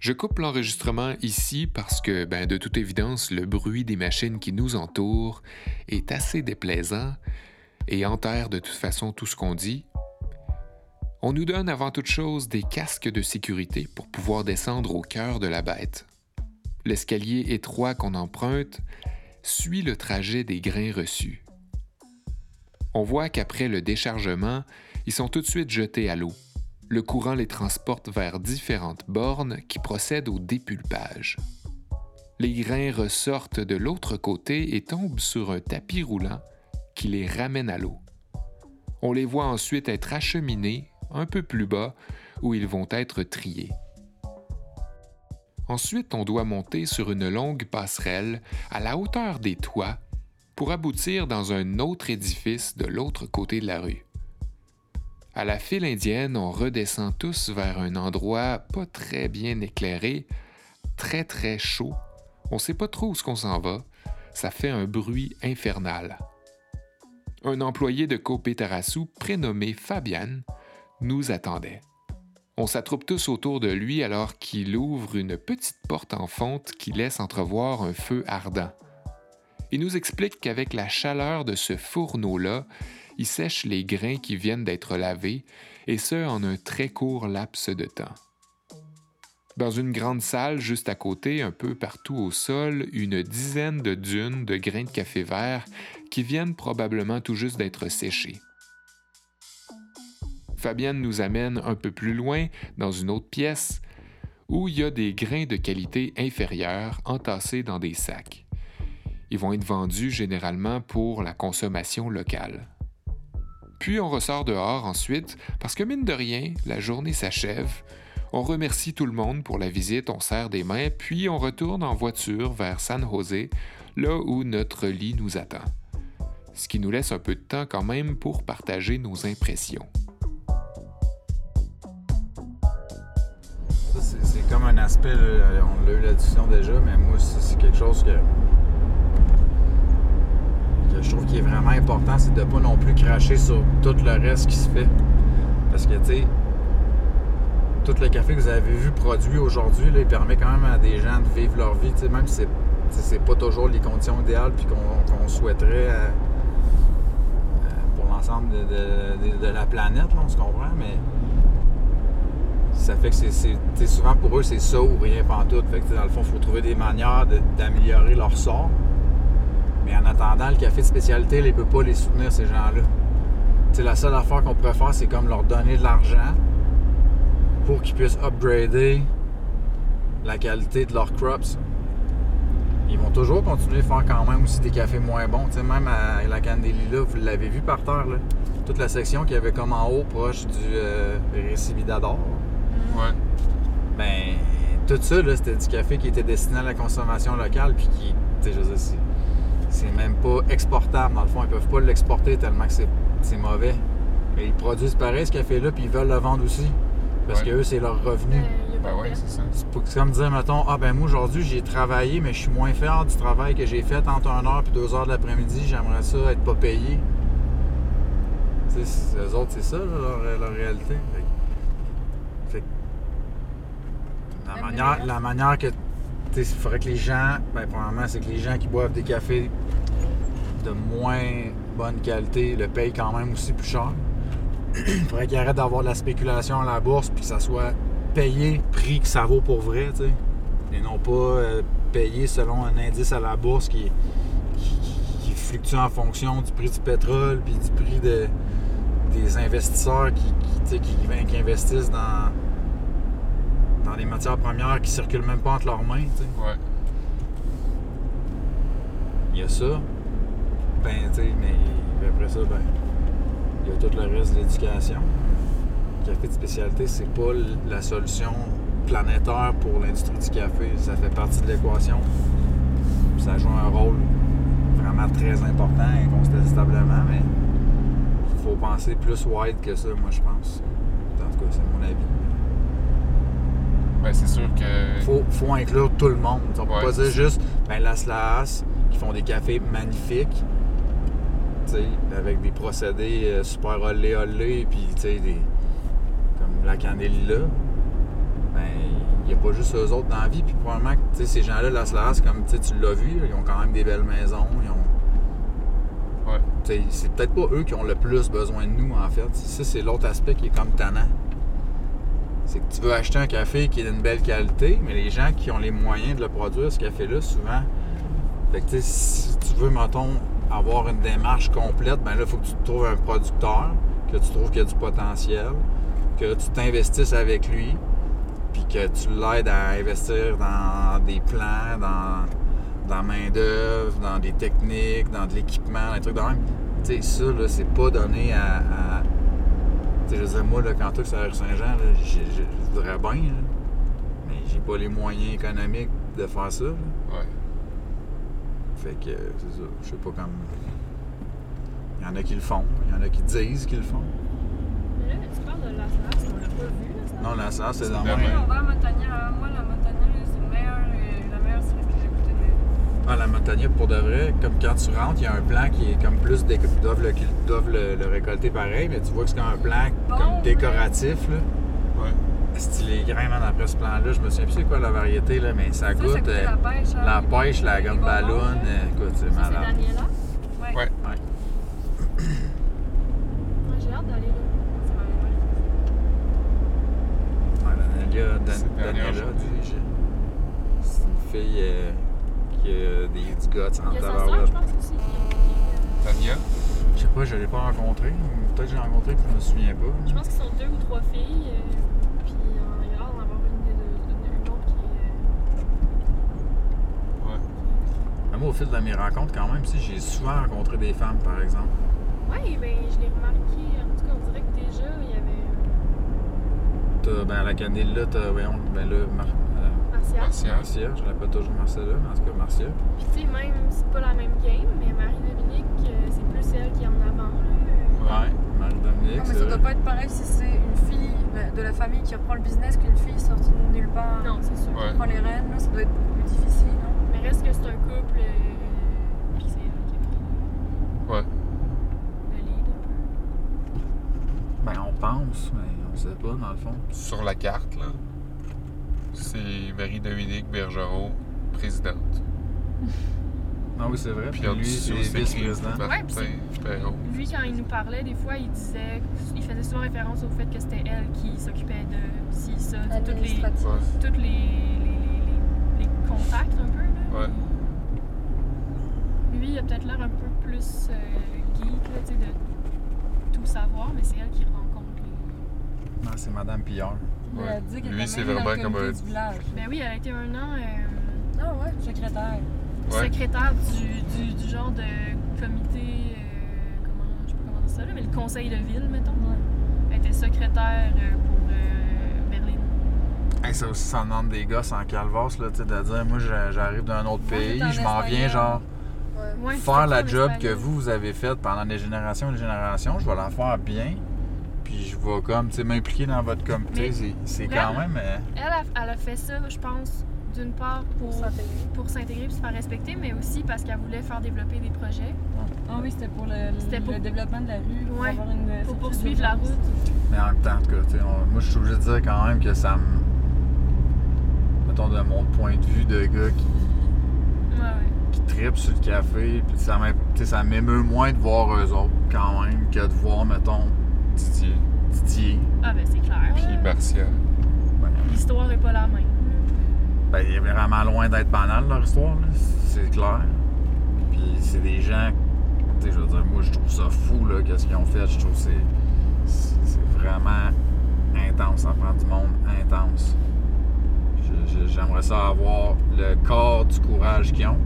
Je coupe l'enregistrement ici parce que, ben, de toute évidence, le bruit des machines qui nous entourent est assez déplaisant et enterre de toute façon tout ce qu'on dit. On nous donne avant toute chose des casques de sécurité pour pouvoir descendre au cœur de la bête. L'escalier étroit qu'on emprunte suit le trajet des grains reçus. On voit qu'après le déchargement, ils sont tout de suite jetés à l'eau le courant les transporte vers différentes bornes qui procèdent au dépulpage. Les grains ressortent de l'autre côté et tombent sur un tapis roulant qui les ramène à l'eau. On les voit ensuite être acheminés un peu plus bas où ils vont être triés. Ensuite, on doit monter sur une longue passerelle à la hauteur des toits pour aboutir dans un autre édifice de l'autre côté de la rue. À la file indienne, on redescend tous vers un endroit pas très bien éclairé, très très chaud. On sait pas trop où ce qu'on s'en va. Ça fait un bruit infernal. Un employé de Copé Tarassou, prénommé Fabian, nous attendait. On s'attroupe tous autour de lui alors qu'il ouvre une petite porte en fonte qui laisse entrevoir un feu ardent. Il nous explique qu'avec la chaleur de ce fourneau-là, il sèche les grains qui viennent d'être lavés, et ce en un très court laps de temps. Dans une grande salle juste à côté, un peu partout au sol, une dizaine de dunes de grains de café vert qui viennent probablement tout juste d'être séchés. Fabienne nous amène un peu plus loin, dans une autre pièce, où il y a des grains de qualité inférieure entassés dans des sacs. Ils vont être vendus généralement pour la consommation locale. Puis on ressort dehors ensuite, parce que mine de rien, la journée s'achève. On remercie tout le monde pour la visite, on serre des mains, puis on retourne en voiture vers San José, là où notre lit nous attend. Ce qui nous laisse un peu de temps quand même pour partager nos impressions. C'est comme un aspect, on l'a eu la discussion déjà, mais moi, c'est quelque chose que je trouve qu'il est vraiment important, c'est de ne pas non plus cracher sur tout le reste qui se fait. Parce que, tu sais, tout le café que vous avez vu produit aujourd'hui, il permet quand même à des gens de vivre leur vie, même si c'est pas toujours les conditions idéales puis qu'on souhaiterait euh, euh, pour l'ensemble de, la planète, on se comprend, mais ça fait que c'est souvent pour eux c'est ça ou rien pantoute. Fait que dans le fond, il faut trouver des manières d'améliorer leur sort. Mais en attendant, le café de spécialité, il ne peut pas les soutenir, ces gens-là. la seule affaire qu'on pourrait faire, c'est comme leur donner de l'argent pour qu'ils puissent upgrader la qualité de leurs crops. Ils vont toujours continuer à faire quand même aussi des cafés moins bons. même à la Candélie, vous l'avez vu par terre, là. toute la section qui avait comme en haut, proche du euh. Ouais. Ben, tout ça, c'était du café qui était destiné à la consommation locale, puis qui, tu sais, je sais, c'est même pas exportable. Dans le fond, ils peuvent pas l'exporter tellement que c'est mauvais. Mais ils produisent pareil ce café-là, puis ils veulent le vendre aussi. Parce que eux, c'est leur revenu. ben oui, c'est ça. C'est comme dire, mettons, ah ben moi aujourd'hui j'ai travaillé, mais je suis moins fier du travail que j'ai fait entre 1 heure et 2 heures de l'après-midi. J'aimerais ça être pas payé. Tu sais, eux autres, c'est ça leur, réalité. La, manière, la manière que il faudrait que les gens, ben, premièrement, c'est que les gens qui boivent des cafés de moins bonne qualité le payent quand même aussi plus cher. Il faudrait qu'ils arrêtent d'avoir de la spéculation à la bourse puis que ça soit payé prix que ça vaut pour vrai, tu sais. Et non pas euh, payé selon un indice à la bourse qui, qui, fluctue en fonction du prix du pétrole puis du prix de, des investisseurs qui, qui, qui investissent dans dans des matières premières qui circulent même pas entre leurs mains. sais. Ouais. Il y a ça. Ben, tu sais, mais après ça, ben, il y a tout le reste de l'éducation. Le café de spécialité, c'est pas la solution planétaire pour l'industrie du café. Ça fait partie de l'équation. Ça joue un rôle vraiment très important, incontestablement, mais il faut penser plus wide que ça, moi, je pense. En tout cas, c'est mon avis. Ben, c'est sûr que. Faut, faut inclure tout le monde. On peut pas dire juste, ben la SLAS, qui font des cafés magnifiques, avec des procédés euh, super olé olé, puis tu sais, des- comme la Candelilla, ben, il n'y a pas juste eux autres dans la vie, puis probablement que ces gens-là, Las Laras, comme tu l'as vu, ils ont quand même des belles maisons, ils ont. Tu sais, C'est peut-être pas eux qui ont le plus besoin de nous, en fait. Ça, c'est l'autre aspect qui est comme tannant. C'est que tu veux acheter un café qui est d'une belle qualité, mais les gens qui ont les moyens de le produire, ce café-là, souvent. Fait que, si tu veux, mettons, avoir une démarche complète, ben là, il faut que tu trouves un producteur, que tu trouves qu'il y a du potentiel, que tu t'investisses avec lui, puis que tu l'aides à investir dans des plans, dans, dans la main-d'œuvre, dans des techniques, dans de l'équipement, des trucs de même. Tu sais, ça, là, c'est pas donné à. Je veux dire, moi, là, quand tout à Saint-Jean, je voudrais bien, là, mais j'ai pas les moyens économiques de faire ça. là. Fait que, c'est ça. Je sais pas comme. Il y en a qui le font, il y en a qui disent qu'ils le font. Mais là, tu parles de la on l'a pas vu. Là, ça. Non, la c'est dans même. Montagna. Moi, la Montagna, c'est le meilleur, euh, la meilleure service que j'ai goûté de ma vie. Ah, la Montagna, pour de vrai, comme quand tu rentres, il y a un plan qui est comme plus. Dé... Ils doivent, le... ils doivent le... le récolter pareil, mais tu vois que c'est comme un plan comme décoratif. Là. Ouais. Stylé grain, man, après ce plan-là. Je me souviens plus c'est quoi la variété, là, mais ça Ça, ça goûte. goûtait euh, la pêche, hein, la pêche, la gomme ballon. là. euh, écoute, c'est Ça, c'est malade. Daniela? Ouais. Ouais. Ouais. Moi, j'ai hâte d'aller là. Ça va aller Ouais, Daniela, Daniela. C'est une fille euh, qui a des, du guts en tabarouette. je pense aussi. qui- Tania? Je sais pas, je l'ai pas rencontré. Peut-être que j'ai rencontré puis je me souviens pas. Je pense qu'ils sont deux ou trois filles. euh, puis euh, il y a l'air d'en avoir une, une autre qui est. Ouais. Moi, au fil de mes rencontres, quand même, si j'ai souvent rencontré des femmes, par exemple. euh, Ouais, ben je l'ai remarqué. En tout cas, on dirait que déjà, il y avait. T'as, ben, à la candide là, t'as, voyons, ben là, Martial. Martial. Marcia, je l'appelle toujours Marcella, mais en tout cas, Marcia. Puis tu sais, même, c'est pas la même game, mais Marie-Dominique, euh, c'est plus elle qui est en avant. Là. Ouais, Marie-Dominique, Non, mais ça doit pas être pareil si c'est une fille de la famille qui reprend le business qu'une fille sortie de nulle part. Non, c'est sûr. Qui prend les rênes, là, ça doit être beaucoup plus difficile, non? Mais reste que c'est un couple. euh, puis c'est elle qui a pris Ouais. le lead un peu. Ben, on pense, mais on sait pas, dans le fond. Sur la carte, là, c'est Marie-Dominique Bergerot, présidente. [laughs] Ah oui, c'est vrai. Puis lui, c'est vice-président. Ouais. Lui, quand il nous parlait, des fois, il disait, il faisait souvent référence au fait que c'était elle qui s'occupait de si ça, sais, toutes les, toutes les, les, les, les, les contacts un peu. Là. Ouais. Lui, il a peut-être l'air un peu plus euh, geek, là, tu sais, de tout savoir, mais c'est elle qui rencontre les. Non, c'est Madame Pillard. Elle a dit qu'elle Lui, était c'est même dans vraiment comme comité un- du village. Ben oui, elle a été un an euh, Ah ouais, secrétaire. Ouais. secrétaire du, du, du genre de comité, euh, comment, je sais pas comment dire ça, là, mais le conseil de ville, mettons. Elle était secrétaire euh, pour euh, Berlin. Hey, ça aussi, ça demande des gosses en calvasse, là, tu sais, de dire, moi, je- j'arrive d'un autre Moi, pays, en je m'en viens, genre, Ouais, faire la job que vous, vous avez faite pendant des générations et des générations, je vais la faire bien. Puis je vais comme, tu sais, m'impliquer dans votre comité. C'est- quand même. euh, Elle a, elle a fait ça, je pense, d'une part pour s'intégrer. pour s'intégrer et se faire respecter, mais aussi parce qu'elle voulait faire développer des projets. Ah oui, c'était pour le, C'était le pour- développement de la rue. Pour Ouais, avoir une pour poursuivre la route. Mais en même temps, en tout cas, tu sais, on- moi, je suis obligé de dire quand même que ça me. Mettons, de mon point de vue de gars qui, Ouais, ouais. qui tripe sur le café, puis ça m'émeut moins de voir eux autres, quand même, que de voir, mettons, Didier. Didier. Ah ben c'est clair. Puis Martial. L'histoire est pas la même. Ben, il est vraiment loin d'être banal, leur histoire, là. c'est clair. Puis c'est des gens, tu sais, je veux dire, moi, je trouve ça fou, là, qu'est-ce qu'ils ont fait. Je trouve que c'est, c'est c'est vraiment intense, ça prend du monde intense. Je- je- J'aimerais ça avoir le corps du courage qu'ils ont,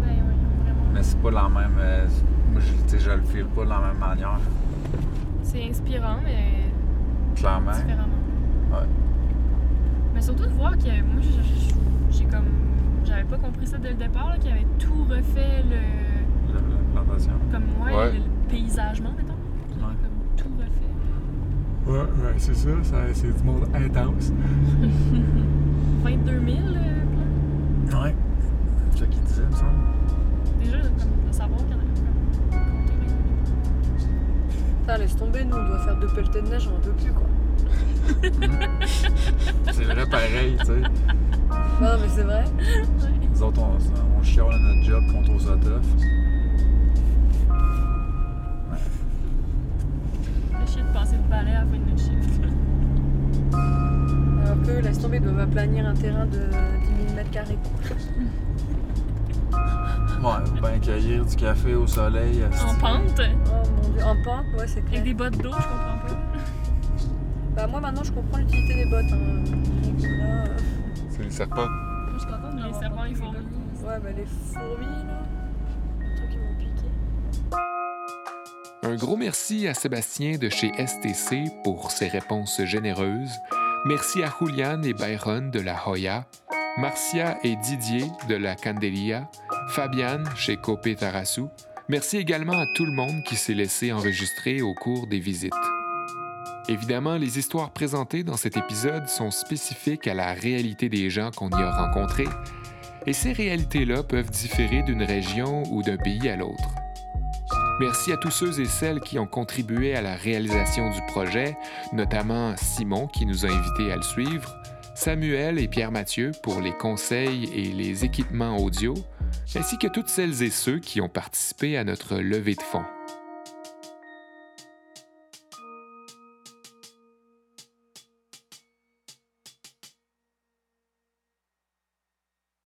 Ben oui, vraiment. mais c'est pas la même. euh, moi, je, tu sais, je le file pas de la même manière, C'est inspirant, mais clairement. différemment. Ouais. Mais surtout de voir que moi, j'ai- comme. J'avais pas compris ça dès le départ, là, qu'il avait tout refait le. La, la plantation. Comme moi, Ouais. le, le paysagement, mettons. Avait comme tout refait. Ouais, ouais, c'est ça, c'est du monde intense. [laughs] 22 000 euh, plans. Ouais. C'est ça qu'il disait. me semble. Déjà, comme de savoir qu'il y en a laisse tomber, nous, on doit faire deux pelletées de neige, on en peut plus, quoi. [laughs] C'est vrai pareil, tu sais. Non, mais c'est vrai. [laughs] Nous autres, on, on chiale à notre job qu'on trouve ça tough. Le chier de passer le balai à la fin de notre shift. [laughs] Alors que, laisse tomber, ils doivent aplanir un terrain de 10 000 mètres carrés. Ouais, ben cueillir du café au soleil. asti. En pente. Oh en pente, ouais, c'est clair. Avec des bottes d'eau, je comprends pas. Bah, moi, maintenant, je comprends l'utilité des bottes. Hein. Là, euh, C'est les serpents. Moi, je Les serpents, ils font. Ouais, bah, les fourmis, là. Les trucs qui vont piquer. Un gros merci à Sébastien de chez STC pour ses réponses généreuses. Merci à Julian et Byron de la Hoya, Marcia et Didier de la Candelia, Fabiane chez Copé Tarassou. Merci également à tout le monde qui s'est laissé enregistrer au cours des visites. Évidemment, les histoires présentées dans cet épisode sont spécifiques à la réalité des gens qu'on y a rencontrés, et ces réalités-là peuvent différer d'une région ou d'un pays à l'autre. Merci à tous ceux et celles qui ont contribué à la réalisation du projet, notamment Simon qui nous a invités à le suivre, Samuel et Pierre-Mathieu pour les conseils et les équipements audio, ainsi que toutes celles et ceux qui ont participé à notre levée de fonds.